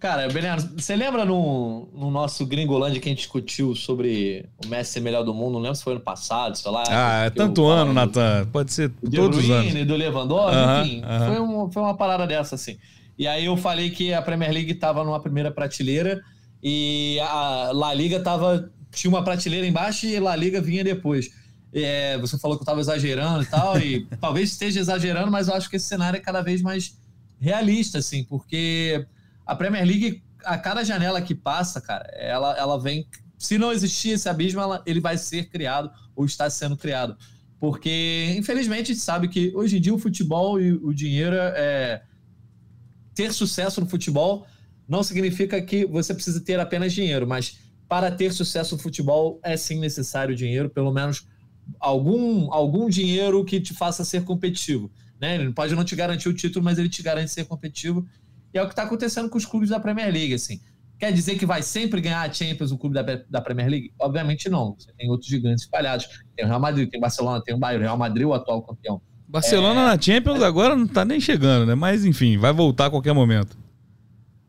Cara, Bernardo, você lembra no, no nosso Gringolândia que a gente discutiu sobre o Messi ser melhor do mundo? Não lembro se foi ano passado, sei lá. Ah, é tanto ano, Natan. Pode ser do todos os anos. do Lewandowski, enfim. Foi, um, foi uma parada dessa, assim. E aí eu falei que a Premier League estava numa primeira prateleira e a La Liga tava, tinha uma prateleira embaixo e a La Liga vinha depois. É, você falou que eu estava exagerando e tal, e talvez esteja exagerando, mas eu acho que esse cenário é cada vez mais realista, assim, porque a Premier League, a cada janela que passa, cara, ela, ela vem. Se não existir esse abismo, ela, ele vai ser criado ou está sendo criado. Porque, infelizmente, a gente sabe que hoje em dia o futebol e o dinheiro é. Ter sucesso no futebol não significa que você precisa ter apenas dinheiro, mas para ter sucesso no futebol é sim necessário dinheiro, pelo menos algum, algum dinheiro que te faça ser competitivo. Né? Ele pode não te garantir o título, mas ele te garante ser competitivo. E é o que está acontecendo com os clubes da Premier League, assim. Quer dizer que vai sempre ganhar a Champions o clube da, da Premier League? Obviamente não. Você tem outros gigantes espalhados. Tem o Real Madrid, tem o Barcelona, tem o Bayern. O Real Madrid o atual campeão. Barcelona é... na Champions agora não está nem chegando, né? Mas enfim, vai voltar a qualquer momento.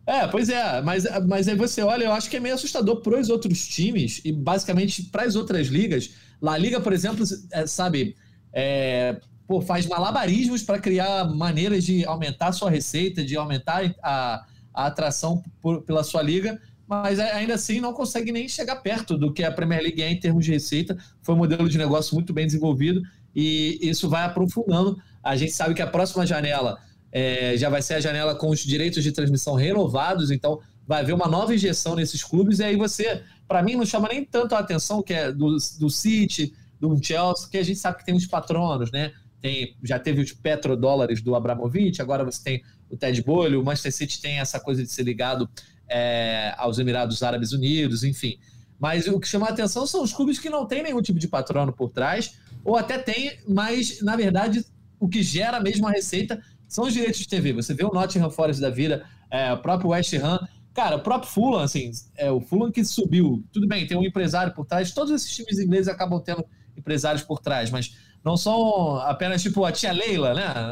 É, pois é, mas, mas aí você olha, eu acho que é meio assustador para os outros times e basicamente para as outras ligas. La Liga, por exemplo, é, sabe, é, pô, faz malabarismos para criar maneiras de aumentar sua receita, de aumentar a, a atração por, pela sua liga, mas ainda assim não consegue nem chegar perto do que a Premier League é em termos de receita. Foi um modelo de negócio muito bem desenvolvido e isso vai aprofundando. A gente sabe que a próxima janela é, já vai ser a janela com os direitos de transmissão renovados, então vai haver uma nova injeção nesses clubes, e aí você, para mim, não chama nem tanto a atenção que é do, do City, do Chelsea, que a gente sabe que tem os patronos, né? Tem, já teve os petrodólares do Abramovich, agora você tem o Ted Bolho, o Manchester City tem essa coisa de ser ligado é, aos Emirados Árabes Unidos, enfim. Mas o que chama a atenção são os clubes que não têm nenhum tipo de patrono por trás, ou até tem, mas na verdade o que gera mesmo a receita são os direitos de TV. Você vê o Nottingham Forest da vida, é, o próprio West Ham, cara, o próprio Fulham, assim, é o Fulham que subiu. Tudo bem, tem um empresário por trás, todos esses times ingleses acabam tendo empresários por trás, mas não são apenas tipo a tia Leila, né?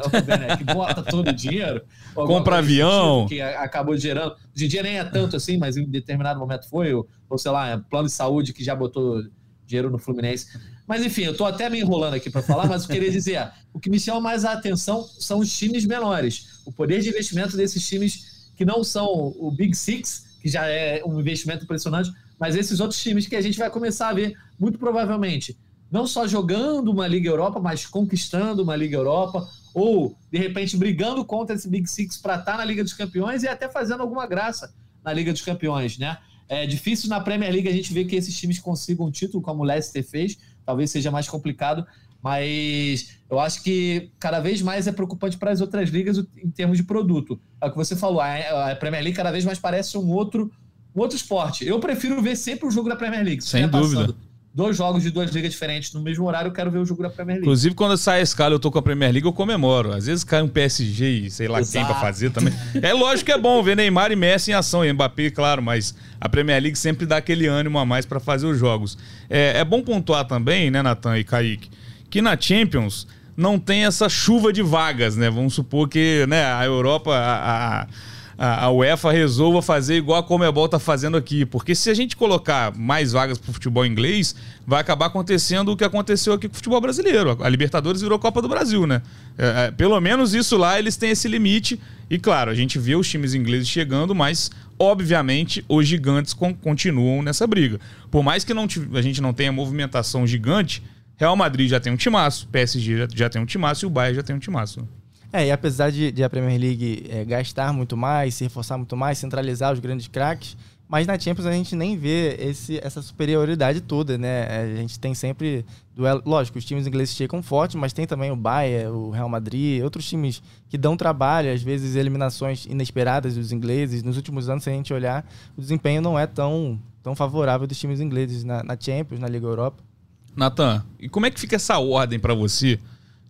Que bota todo o dinheiro. Compra avião. Que acabou gerando. Hoje em dia nem é tanto assim, mas em determinado momento foi. Ou, ou sei lá, é plano de saúde que já botou dinheiro no Fluminense. Mas enfim, eu estou até me enrolando aqui para falar, mas eu queria dizer: o que me chama mais a atenção são os times menores. O poder de investimento desses times que não são o Big Six, que já é um investimento impressionante, mas esses outros times que a gente vai começar a ver, muito provavelmente, não só jogando uma Liga Europa, mas conquistando uma Liga Europa, ou de repente brigando contra esse Big Six para estar tá na Liga dos Campeões e até fazendo alguma graça na Liga dos Campeões, né? É difícil na Premier League a gente ver que esses times consigam um título, como o Leicester fez, talvez seja mais complicado, mas eu acho que cada vez mais é preocupante para as outras ligas em termos de produto. É o que você falou, a Premier League cada vez mais parece um outro, um outro esporte. Eu prefiro ver sempre o jogo da Premier League. Sem dúvida. Passando dois jogos de duas ligas diferentes no mesmo horário, eu quero ver o jogo da Premier League. Inclusive, quando sai a escala eu tô com a Premier League, eu comemoro. Às vezes cai um PSG e sei lá Exato. quem pra fazer também. É lógico que é bom ver Neymar e Messi em ação, e Mbappé, claro, mas a Premier League sempre dá aquele ânimo a mais para fazer os jogos. É, é bom pontuar também, né, Natan e Kaique, que na Champions não tem essa chuva de vagas, né? Vamos supor que né, a Europa. a, a a, UEFA resolva fazer igual a Comebol está fazendo aqui. Porque se a gente colocar mais vagas para o futebol inglês, vai acabar acontecendo o que aconteceu aqui com o futebol brasileiro. A Libertadores virou Copa do Brasil, né? É, é, pelo menos isso lá eles têm esse limite. E claro, a gente vê os times ingleses chegando, mas obviamente os gigantes con continuam nessa briga. Por mais que não a gente não tenha movimentação gigante, Real Madrid já tem um timaço, PSG já, já tem um timaço e o Bayern já tem um timaço. É, e apesar de, de a Premier League é, gastar muito mais, se reforçar muito mais, centralizar os grandes craques, mas na Champions a gente nem vê esse, essa superioridade toda, né? É, a gente tem sempre duelo. Lógico, os times ingleses chegam fortes, mas tem também o Bayern, o Real Madrid, outros times que dão trabalho, às vezes eliminações inesperadas dos ingleses. Nos últimos anos, se a gente olhar, o desempenho não é tão, tão favorável dos times ingleses na, na Champions, na Liga Europa. Natan, e como é que fica essa ordem para você?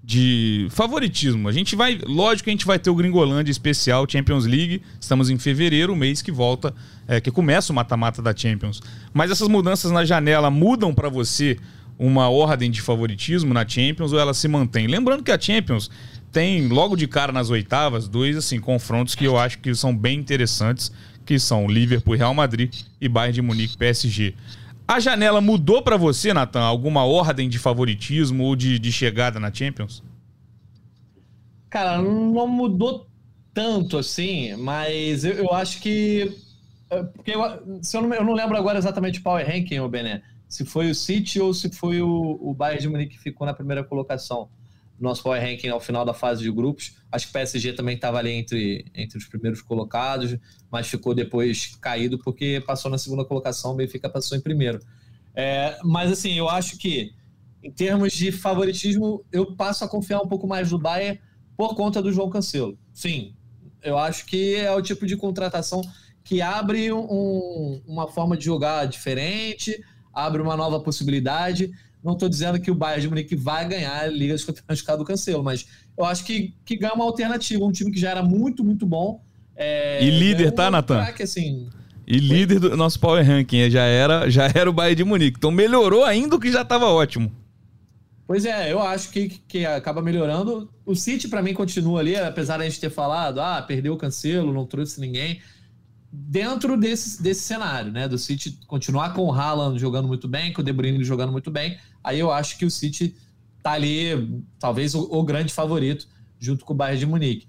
De favoritismo. A gente vai, lógico que a gente vai ter o Gringolândia especial Champions League. Estamos em fevereiro, mês que volta, é, que começa o mata-mata da Champions. Mas essas mudanças na janela mudam para você uma ordem de favoritismo na Champions ou ela se mantém? Lembrando que a Champions tem logo de cara nas oitavas dois assim confrontos que eu acho que são bem interessantes, que são Liverpool e Real Madrid e Bayern de Munique PSG. A janela mudou para você, Nathan? Alguma ordem de favoritismo ou de, de chegada na Champions? Cara, não mudou tanto assim, mas eu, eu acho que. É, porque eu, se eu, não, eu não lembro agora exatamente o Power Ranking, o Bené. Se foi o City ou se foi o, o Bayern de Munique que ficou na primeira colocação nosso Power Ranking ao final da fase de grupos. Acho que o PSG também estava ali entre, entre os primeiros colocados, mas ficou depois caído porque passou na segunda colocação, o Benfica passou em primeiro. É, mas assim, eu acho que em termos de favoritismo, eu passo a confiar um pouco mais no Bayern por conta do João Cancelo. Sim, eu acho que é o tipo de contratação que abre um, uma forma de jogar diferente, abre uma nova possibilidade. Não estou dizendo que o Bayern de Munique vai ganhar a Liga dos Campeões por causa do Cancelo, mas eu acho que, que ganha uma alternativa. Um time que já era muito, muito bom. É, e líder, um tá, Natan? Assim, e líder do nosso Power Ranking já era, já era o Bayern de Munique. Então melhorou ainda o que já estava ótimo. Pois é, eu acho que, que acaba melhorando. O City, para mim, continua ali, apesar de a gente ter falado, ah, perdeu o Cancelo, não trouxe ninguém dentro desse, desse cenário, né? Do City continuar com o Haaland jogando muito bem, com o De Bruyne jogando muito bem, aí eu acho que o City tá ali, talvez o, o, grande favorito, junto com o Bayern de Munique.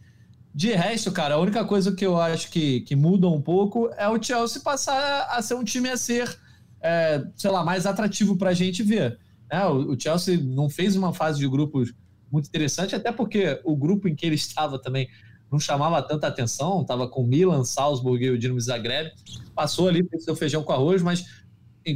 De resto, cara, a única coisa que eu acho que, que muda um pouco é o Chelsea passar a ser um time a ser, é, sei lá, mais atrativo para a gente ver. É, o, o Chelsea não fez uma fase de grupos muito interessante, até porque o grupo em que ele estava também não chamava tanta atenção, estava com Milan, Salzburg e o Dinamo Zagreb, passou ali, fez seu feijão com arroz, mas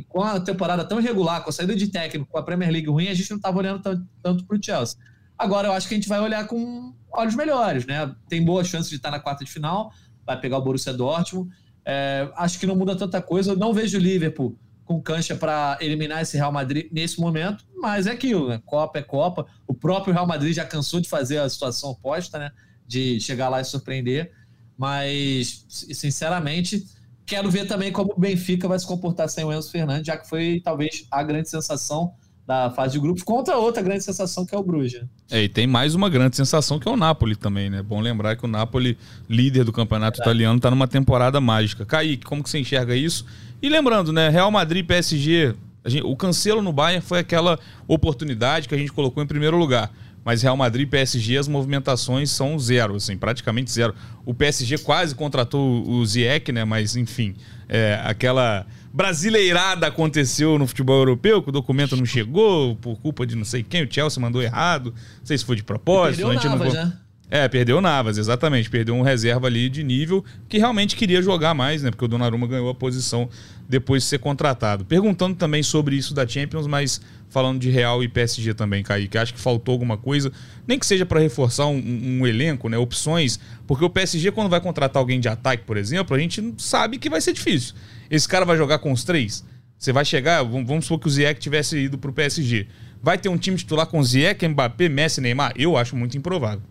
com a temporada tão irregular, com a saída de técnico, com a Premier League ruim, a gente não estava olhando tanto, tanto para o Chelsea. Agora eu acho que a gente vai olhar com olhos melhores, né? Tem boa chance de estar na quarta de final, vai pegar o Borussia Dortmund. É, acho que não muda tanta coisa. Eu não vejo o Liverpool com cancha para eliminar esse Real Madrid nesse momento, mas é aquilo, né? Copa é Copa. O próprio Real Madrid já cansou de fazer a situação oposta, né? De chegar lá e surpreender. Mas, sinceramente, quero ver também como o Benfica vai se comportar sem o Enzo Fernandes, já que foi talvez a grande sensação da fase de grupos, contra outra grande sensação que é o Bruges. É, e tem mais uma grande sensação que é o Napoli também, né? Bom lembrar que o Napoli, líder do campeonato é. italiano, está numa temporada mágica. Kaique, como que você enxerga isso? E lembrando, né? Real Madrid PSG, gente, o cancelo no Bayern foi aquela oportunidade que a gente colocou em primeiro lugar. Mas Real Madrid e PSG, as movimentações são zero, assim, praticamente zero. O PSG quase contratou o Ziyech, né? Mas, enfim, é, aquela brasileirada aconteceu no futebol europeu, que o documento não chegou por culpa de não sei quem, o Chelsea mandou errado, não sei se foi de propósito. a gente não... né? É, perdeu o Navas, exatamente. Perdeu um reserva ali de nível que realmente queria jogar mais, né? Porque o Donnarumma ganhou a posição depois de ser contratado. Perguntando também sobre isso da Champions, mas falando de Real e PSG também, Kaique. Acho que faltou alguma coisa, nem que seja para reforçar um, um, elenco, né? Opções. Porque o PSG, quando vai contratar alguém de ataque, por exemplo, a gente sabe que vai ser difícil. Esse cara vai jogar com os três? Você vai chegar, vamos supor que o Ziyech tivesse ido para o PSG. Vai ter um time titular com Ziyech, Mbappé, Messi, Neymar? Eu acho muito improvável.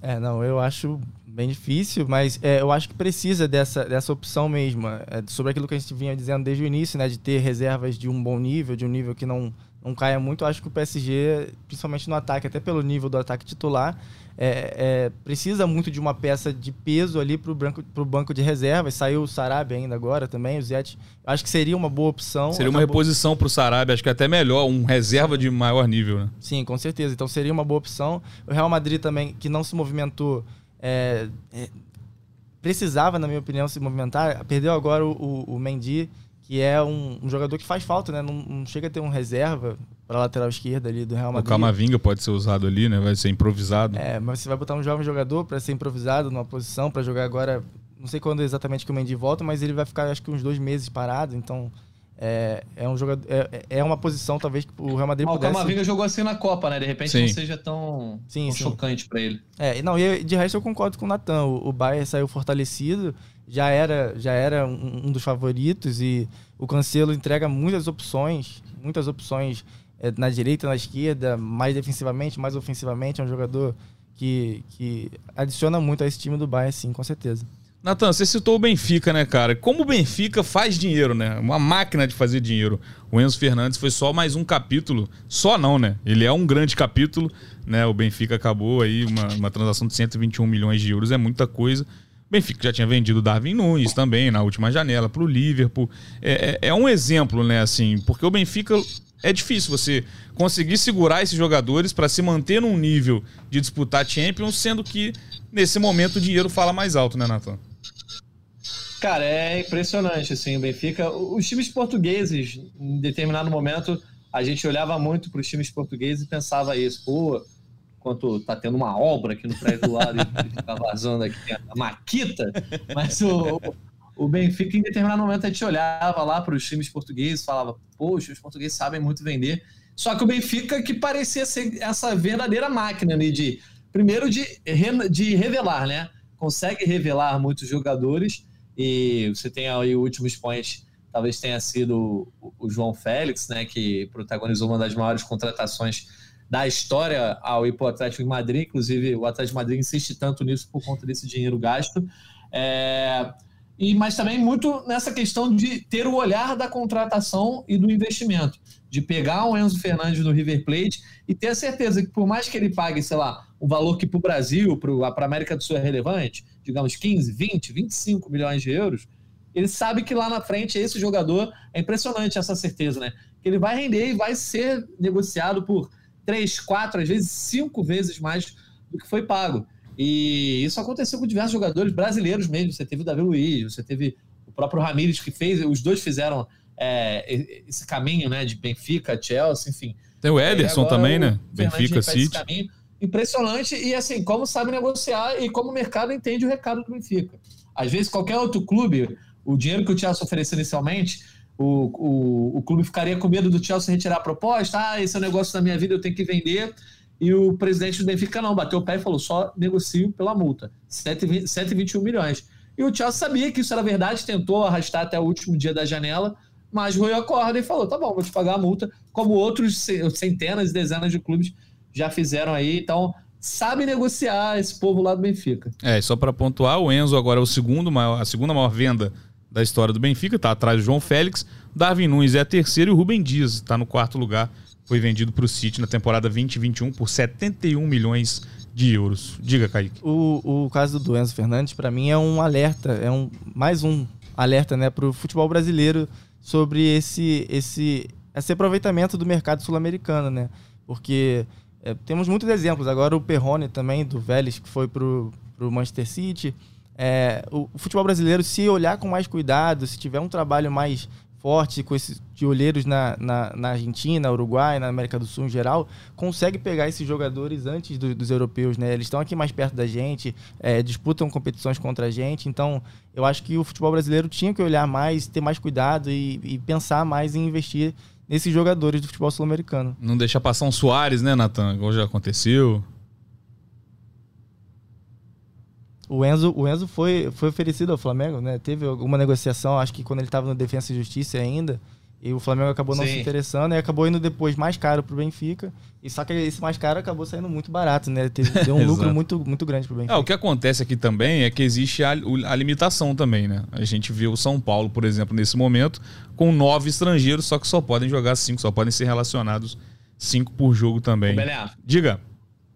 É, não, eu acho bem difícil, mas é, eu acho que precisa dessa, dessa opção mesmo. É, sobre aquilo que a gente vinha dizendo desde o início, né? De ter reservas de um bom nível, de um nível que não, não caia muito. Eu acho que o PSG, principalmente no ataque, até pelo nível do ataque titular, é, é, precisa muito de uma peça de peso ali para o banco de reservas. Saiu o Sarabia ainda agora também, o Zete. Acho que seria uma boa opção. Seria uma Acabou... reposição para o Sarabia, acho que até melhor, um reserva de maior nível. Né? Sim, com certeza. Então seria uma boa opção. O Real Madrid também, que não se movimentou, é, é, precisava, na minha opinião, se movimentar. Perdeu agora o, o, o Mendy, que é um, um, jogador que faz falta, né? Não, não chega a ter um reserva para lateral esquerda ali do Real Madrid. O Camavinga pode ser usado ali, né? Vai ser improvisado. É, mas você vai botar um jovem jogador para ser improvisado numa posição para jogar agora. Não sei quando exatamente que o Mendy volta, mas ele vai ficar acho que uns dois meses parado. Então é, é um jogador é, é uma posição talvez que o Real Madrid ah, pudesse. O Camavinga jogou assim na Copa, né? De repente sim. não seja tão, sim, tão sim. chocante para ele. É, não. E de resto eu concordo com o Natan. O, o Bayern saiu fortalecido, já era já era um, um dos favoritos e o Cancelo entrega muitas opções, muitas opções é, na direita, na esquerda, mais defensivamente, mais ofensivamente. É um jogador que, que adiciona muito a esse time do Bayern, sim, com certeza. Natan, você citou o Benfica, né, cara? Como o Benfica faz dinheiro, né? Uma máquina de fazer dinheiro. O Enzo Fernandes foi só mais um capítulo. Só não, né? Ele é um grande capítulo, né? O Benfica acabou aí, uma, uma transação de 121 milhões de euros, é muita coisa. Benfica já tinha vendido o Darwin Nunes também na última janela para o Liverpool. É, é, é, um exemplo, né? Assim, porque o Benfica é difícil você conseguir segurar esses jogadores para se manter num nível de disputar Champions, sendo que nesse momento o dinheiro fala mais alto, né, Nathan? Cara, é impressionante, assim, o Benfica. Os times portugueses, em determinado momento, a gente olhava muito para os times portugueses e pensava isso, pô, enquanto tá tendo uma obra aqui no prédio do lado e tá vazando aqui a Maquita, mas o, o Benfica, em determinado momento, a gente olhava lá para os times portugueses falava, poxa, os portugueses sabem muito vender. Só que o Benfica que parecia ser essa verdadeira máquina né, de, primeiro, de, de revelar, né? Consegue revelar muitos jogadores e você tem aí o último expoente, talvez tenha sido o João Félix, né? Que protagonizou uma das maiores contratações da história ao ir para o Atlético de Madrid. Inclusive, o Atlético de Madrid insiste tanto nisso por conta desse dinheiro gasto. É, e, mas também muito nessa questão de ter o olhar da contratação e do investimento. De pegar um Enzo Fernandes no River Plate e ter a certeza que, por mais que ele pague, sei lá, um valor que para o Brasil, para a América do Sul é relevante, digamos 15, 20, 25 milhões de euros, ele sabe que lá na frente esse jogador, é impressionante essa certeza, né? Que ele vai render e vai ser negociado por três, quatro, às vezes cinco vezes mais do que foi pago. E isso aconteceu com diversos jogadores brasileiros mesmo. Você teve o Davi Luiz, você teve o próprio Ramires que fez, os dois fizeram é, esse caminho né, de Benfica, Chelsea, enfim. Tem o Ederson também, né? Benfica, City. Impressionante e assim, como sabe negociar e como o mercado entende o recado do Benfica. Às vezes, qualquer outro clube, o dinheiro que o Chelsea ofereceu inicialmente, o, o, o clube ficaria com medo do Chelsea retirar a proposta. Ah, esse é o negócio da minha vida, eu tenho que vender. E o presidente do Benfica não, bateu o pé e falou: só negocio pela multa, 7,21 milhões. E o Chelsea sabia que isso era verdade, tentou arrastar até o último dia da janela, mas roeu a corda e falou: tá bom, vou te pagar a multa, como outros centenas e dezenas de clubes já fizeram aí. Então, sabe negociar esse povo lá do Benfica. É, só para pontuar, o Enzo agora é o segundo maior, a segunda maior venda da história do Benfica, está atrás do João Félix, Darwin Nunes é a terceira e o Rubem Dias está no quarto lugar. Foi vendido para o City na temporada 2021 por 71 milhões de euros. Diga, Kaique. O, o caso do Enzo Fernandes, para mim, é um alerta, é um mais um alerta né, para o futebol brasileiro sobre esse, esse, esse aproveitamento do mercado sul-americano, né? Porque é, temos muitos exemplos. Agora o Perrone também, do Vélez, que foi para o Manchester City. É, o, o, futebol brasileiro, se olhar com mais cuidado, se tiver um trabalho mais forte com esses de olheiros na, na, na, Argentina, Uruguai, na América do Sul em geral, consegue pegar esses jogadores antes do, dos europeus, né? Eles estão aqui mais perto da gente, é, disputam competições contra a gente, então eu acho que o futebol brasileiro tinha que olhar mais, ter mais cuidado e, e pensar mais em investir nesses jogadores do futebol sul-americano. Não deixar passar um Soares, né, Natan? Igual já aconteceu. O Enzo, o Enzo foi, foi oferecido ao Flamengo, né? Teve alguma negociação, acho que quando ele estava no Defensa e Justiça ainda. E o Flamengo acabou não Sim. se interessando e acabou indo depois mais caro pro Benfica. E só que esse mais caro acabou saindo muito barato, né? Teve, deu um lucro muito, muito grande pro Benfica. É, o que acontece aqui também é que existe a, a, limitação também, né? A gente vê o São Paulo, por exemplo, nesse momento, com nove estrangeiros, só que só podem jogar cinco, só podem ser relacionados cinco por jogo também. Diga.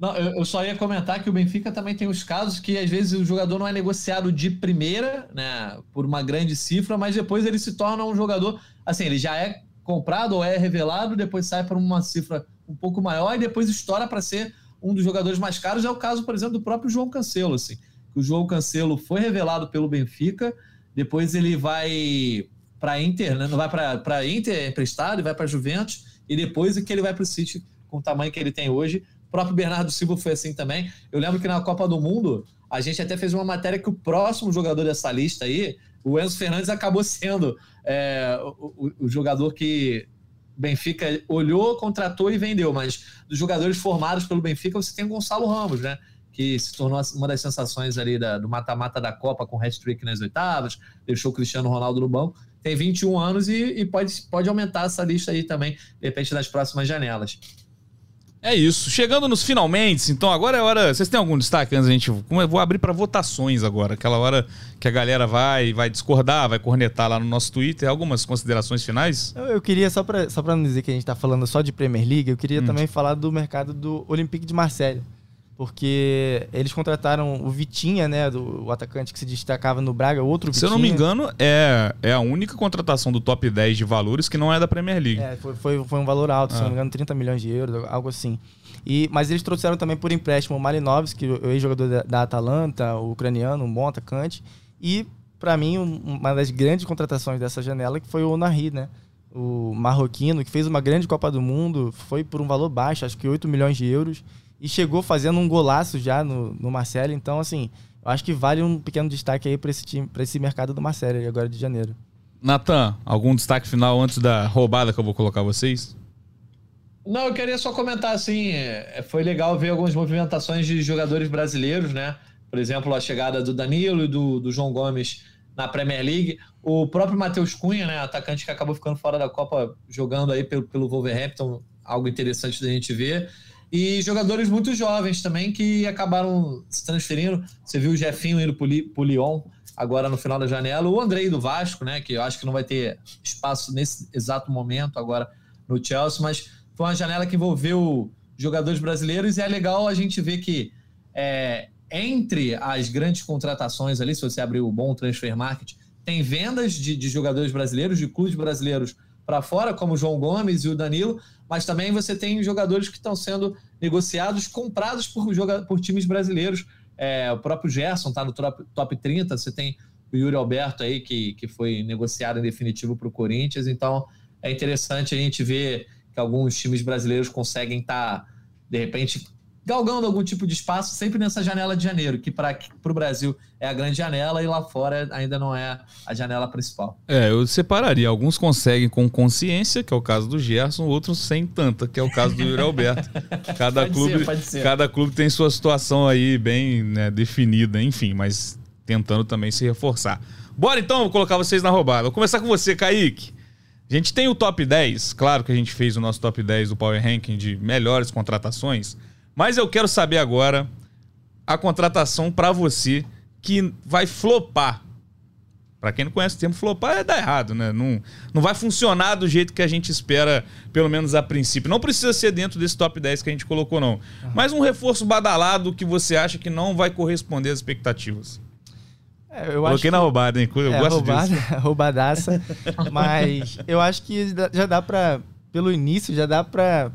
Não, eu, eu, só ia comentar que o Benfica também tem os casos que às vezes o jogador não é negociado de primeira, né, por uma grande cifra, mas depois ele se torna um jogador, assim, ele já é comprado ou é revelado, depois sai para uma cifra um pouco maior e depois estoura para ser um dos jogadores mais caros. É o caso, por exemplo, do próprio João Cancelo, assim. Que o João Cancelo foi revelado pelo Benfica, depois ele vai para Inter, né, não vai para Inter emprestado e vai para Juventus e depois é que ele vai para o City com o tamanho que ele tem hoje próprio Bernardo Silva foi assim também. Eu lembro que na Copa do Mundo, a gente até fez uma matéria que o próximo jogador dessa lista aí, o Enzo Fernandes, acabou sendo é, o, o, o jogador que Benfica olhou, contratou e vendeu. Mas dos jogadores formados pelo Benfica, você tem o Gonçalo Ramos, né? Que se tornou uma das sensações ali da, do mata-mata da Copa com hat-trick nas oitavas, deixou o Cristiano Ronaldo no banco. Tem 21 anos e, e pode, pode aumentar essa lista aí também, de repente, nas próximas janelas. É isso. Chegando nos finalmente, então agora é hora. Vocês têm algum destaque antes a gente. Vou abrir para votações agora, aquela hora que a galera vai vai discordar, vai cornetar lá no nosso Twitter. Algumas considerações finais? Eu, eu queria, só para só não dizer que a gente está falando só de Premier League, eu queria hum. também falar do mercado do Olympique de Marseille. Porque eles contrataram o Vitinha, né, do, o atacante que se destacava no Braga, outro Se Vitinha. eu não me engano, é, é a única contratação do top 10 de valores que não é da Premier League. É, foi, foi, foi um valor alto, se Ah. não me engano, 30 milhões de euros, algo assim. E, mas eles trouxeram também por empréstimo o Malinovski, o ex-jogador da, da Atalanta, o ucraniano, um bom atacante. E, para mim, um- uma das grandes contratações dessa janela que foi o Onari, né? O marroquino, que fez uma grande Copa do Mundo, foi por um valor baixo, acho que 8 milhões de euros, e chegou fazendo um golaço já no, no Marcelo. Então, assim, eu acho que vale um pequeno destaque aí para esse time, para esse mercado do Marcelo aí agora de janeiro. Natan, algum destaque final antes da roubada que eu vou colocar vocês? Não, eu queria só comentar assim, é, foi legal ver algumas movimentações de jogadores brasileiros, né? Por exemplo, a chegada do Danilo e do, do João Gomes na Premier League. O próprio Matheus Cunha, né? Atacante que acabou ficando fora da Copa jogando aí pelo, pelo Wolverhampton, algo interessante da gente ver. E jogadores muito jovens também que acabaram se transferindo. Você viu o Jefinho indo pro, Lyon agora no final da janela. O Andrei do Vasco, né? Que eu acho que não vai ter espaço nesse exato momento agora no Chelsea, mas foi uma janela que envolveu jogadores brasileiros e é legal a gente ver que é, entre as grandes contratações ali, se você abrir o bom transfer market, tem vendas de, de jogadores brasileiros, de clubes brasileiros para fora, como o João Gomes e o Danilo, mas também você tem jogadores que estão sendo negociados, comprados por, por times brasileiros. É, o próprio Gerson está no top, top 30, você tem o Yuri Alberto aí, que, que foi negociado em definitivo para o Corinthians, então é interessante a gente ver que alguns times brasileiros conseguem estar, de repente, galgando algum tipo de espaço sempre nessa janela de janeiro, que para o Brasil é a grande janela e lá fora ainda não é a janela principal. É, eu separaria. Alguns conseguem com consciência, que é o caso do Gerson, outros sem tanta, que é o caso do Yuri Alberto. Cada Pode clube, ser, pode ser. cada clube tem sua situação aí bem né, definida, enfim, mas tentando também se reforçar. Bora então, vou colocar vocês na roubada. Vou começar com você, Kaique. A gente tem o top 10, claro que a gente fez o nosso top 10 do Power Ranking de melhores contratações, mas eu quero saber agora a contratação pra você que vai flopar. Pra quem não conhece o termo flopar, é dar errado, né? Não, não vai funcionar do jeito que a gente espera, pelo menos a princípio. Não precisa ser dentro desse top 10 que a gente colocou, não. Mas um reforço badalado que você acha que não vai corresponder às expectativas. É, eu acho Coloquei na roubada, hein? Eu é, gosto roubada, disso. roubadaça. mas eu acho que já dá pra. Pelo início, já dá pra.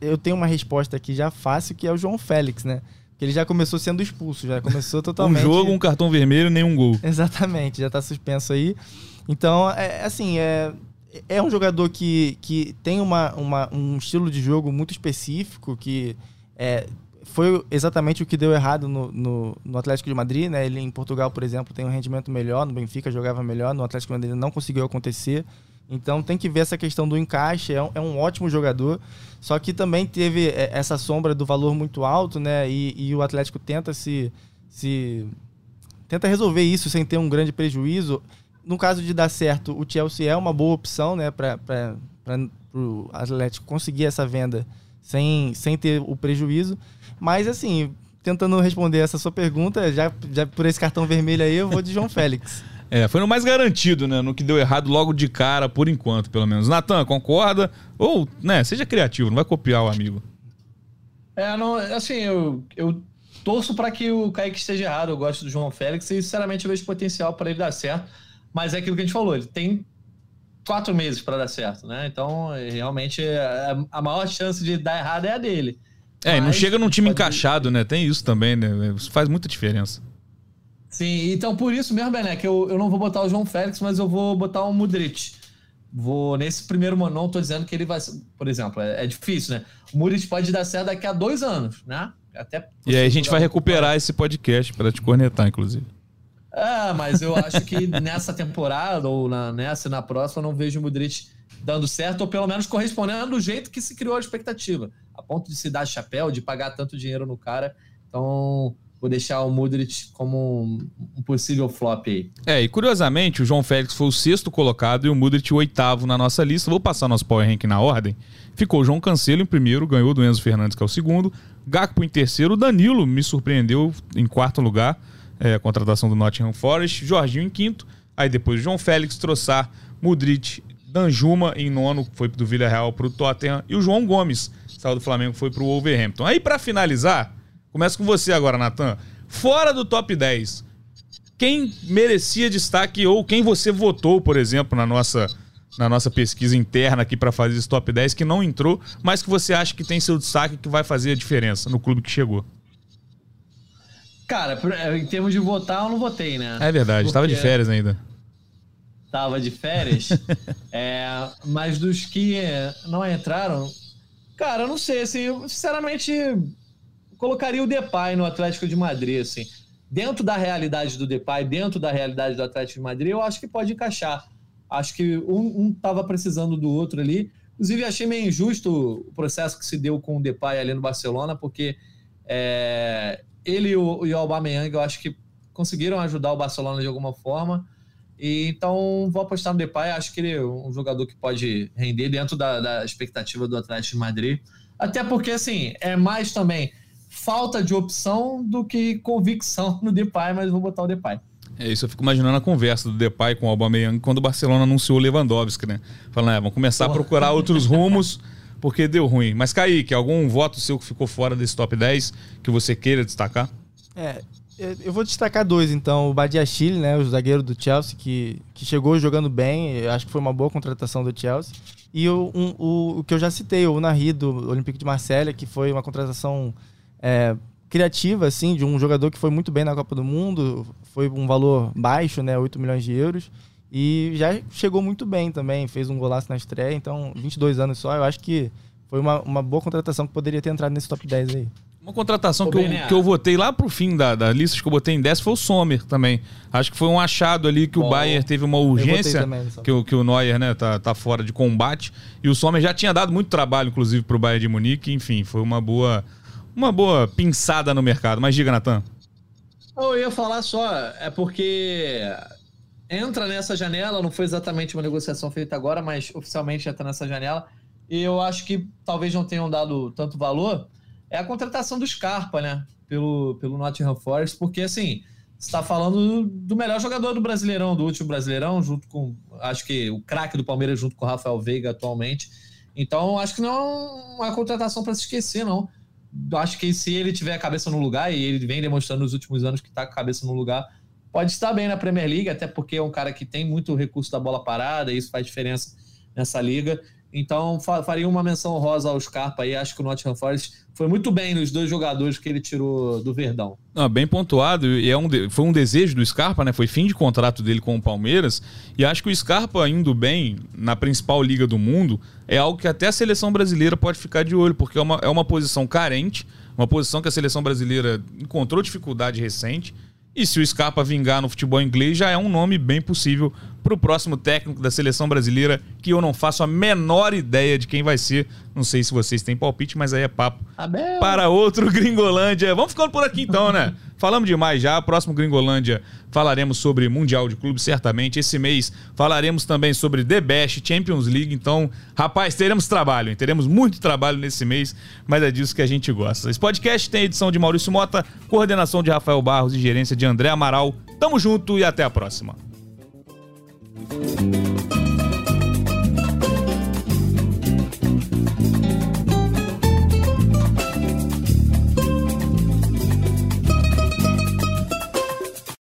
eu tenho uma resposta aqui já fácil, que é o João Félix, né? Que ele já começou sendo expulso, já começou Um totalmente. jogo, um cartão vermelho, nenhum gol. Exatamente, já tá suspenso aí. Então, é assim, é, é um jogador que, que tem uma, uma- um estilo de jogo muito específico, que é, foi exatamente o que deu errado no, no, no Atlético de Madrid, né? Ele em Portugal, por exemplo, tem um rendimento melhor, no Benfica jogava melhor, no Atlético de Madrid não conseguiu acontecer. Então tem que ver essa questão do encaixe, é um, é um ótimo jogador, só que também teve é, essa sombra do valor muito alto, né? E, e o Atlético tenta se, se tenta resolver isso sem ter um grande prejuízo. No caso de dar certo, o Chelsea é uma boa opção, né, para o Atlético conseguir essa venda sem, sem ter o prejuízo. Mas, assim, tentando responder essa sua pergunta, já, já por esse cartão vermelho aí, eu vou de João Félix. É, foi no mais garantido, né? No que deu errado logo de cara, por enquanto, pelo menos. Natan, concorda? Ou, né, seja criativo, não vai copiar o amigo. É, não, assim, eu, eu torço para que o Kaique esteja errado. Eu gosto do João Félix e, sinceramente, eu vejo potencial para ele dar certo. Mas é aquilo que a gente falou, ele tem quatro meses para dar certo, né? Então, é, realmente, a, a maior chance de dar errado é a dele. É, e não Mas chega num time pode- encaixado, né? Tem isso também, né? Isso faz muita diferença. Sim, então por isso mesmo, Bené, que eu, eu não vou botar o João Félix, mas eu vou botar o Mudrit. Vou, nesse primeiro momento, não tô dizendo que ele vai. Por exemplo, é, é difícil, né? O Mudrit pode dar certo daqui a dois anos, né? Até E aí a gente vai recuperar esse podcast para te cornetar, inclusive. É, mas eu acho que nessa temporada, ou na, nessa e na próxima, eu não vejo o Mudrit dando certo, ou pelo menos correspondendo do jeito que se criou a expectativa. A ponto de se dar chapéu, de pagar tanto dinheiro no cara. Então, vou deixar o Mudrit como um, possível flop aí. É, e curiosamente, o João Félix foi o sexto colocado e o Mudrit o oitavo na nossa lista. Vou passar nosso Power Rank na ordem. Ficou o João Cancelo em primeiro, ganhou do Enzo Fernandes, que é o segundo. Gakpo em terceiro. O Danilo me surpreendeu em quarto lugar, é, a contratação do Nottingham Forest. Jorginho em quinto. Aí depois João Félix, Troçar, Mudrit, Danjuma em nono, foi do Villarreal pro Tottenham. E o João Gomes, saiu do Flamengo, foi pro Wolverhampton. Aí para finalizar, Começa com você agora, Natan. Fora do top 10, quem merecia destaque ou quem você votou, por exemplo, na nossa, na nossa pesquisa interna aqui para fazer esse top 10 que não entrou, mas que você acha que tem seu destaque que vai fazer a diferença no clube que chegou? Cara, em termos de votar, eu não votei, né? É verdade, estava de férias ainda. Tava de férias. é, mas dos que não entraram, cara, eu não sei, assim, eu, sinceramente colocaria o Depay no Atlético de Madrid, assim. Dentro da realidade do Depay, dentro da realidade do Atlético de Madrid, eu acho que pode encaixar. Acho que um, um tava precisando do outro ali. Inclusive, achei meio injusto o processo que se deu com o Depay ali no Barcelona, porque é, ele e o, e o Aubameyang, eu acho que conseguiram ajudar o Barcelona de alguma forma. E, então, vou apostar no Depay. Acho que ele é um jogador que pode render dentro da, da expectativa do Atlético de Madrid. Até porque, assim, é mais também falta de opção do que convicção no Depay, mas vou botar o Depay. É isso, eu fico imaginando a conversa do Depay com o Aubameyang quando o Barcelona anunciou o Lewandowski, né? Falando, é, vamos começar a procurar outros rumos porque deu ruim. Mas, Kaique, algum voto seu que ficou fora desse top 10 que você queira destacar? É, eu vou destacar dois, então. O Badiachile, né, o zagueiro do Chelsea, que, que chegou jogando bem, eu acho que foi uma boa contratação do Chelsea. E o, um, o, o que eu já citei, o Unari do Olympique de Marselha, que foi uma contratação é, criativa, assim, de um jogador que foi muito bem na Copa do Mundo, foi um valor baixo, né, 8 milhões de euros. E já chegou muito bem também, fez um golaço na estreia, então 22 anos só, eu acho que foi uma, uma boa contratação que poderia ter entrado nesse top 10 aí. Uma contratação que eu, que eu votei lá pro fim da, da lista que eu botei em 10 foi o Sommer também. Acho que foi um achado ali que Bom, o Bayern teve uma urgência, que, o, que o Neuer né, tá, tá fora de combate. E o Sommer já tinha dado muito trabalho, inclusive, pro Bayern de Munique. Enfim, foi uma boa, uma boa pinçada no mercado. Mas diga, Natan. Eu ia falar só, é porque entra nessa janela, não foi exatamente uma negociação feita agora, mas oficialmente entra nessa janela. E eu acho que talvez não tenham dado tanto valor é a contratação do Scarpa, né? Pelo, pelo Nottingham Forest, porque assim, está falando do melhor jogador do Brasileirão, do último Brasileirão, junto com, acho que o craque do Palmeiras, junto com o Rafael Veiga atualmente. Então, acho que não é uma contratação para se esquecer, não. Acho que se ele tiver a cabeça no lugar, e ele vem demonstrando nos últimos anos que está com a cabeça no lugar, pode estar bem na Premier League, até porque é um cara que tem muito recurso da bola parada, e isso faz diferença nessa liga. Então, faria uma menção rosa ao Scarpa aí. Acho que o Nottingham Forest foi muito bem nos dois jogadores que ele tirou do Verdão. Ah, bem pontuado. E é um foi um desejo do Scarpa, né? Foi fim de contrato dele com o Palmeiras. E acho que o Scarpa indo bem na principal liga do mundo é algo que até a seleção brasileira pode ficar de olho, porque é uma, é uma posição carente, uma posição que a seleção brasileira encontrou dificuldade recente. E se o Scarpa vingar no futebol inglês, já é um nome bem possível para o próximo técnico da seleção brasileira, que eu não faço a menor ideia de quem vai ser. Não sei se vocês têm palpite, mas aí é papo Abel. para outro Gringolândia. Vamos ficando por aqui então, né? Falamos demais já. Próximo Gringolândia falaremos sobre Mundial de Clubes, certamente. Esse mês falaremos também sobre The Best, Champions League. Então, rapaz, teremos trabalho, hein? teremos muito trabalho nesse mês, mas é disso que a gente gosta. Esse podcast tem edição de Maurício Mota, coordenação de Rafael Barros e gerência de André Amaral. Tamo junto e até a próxima.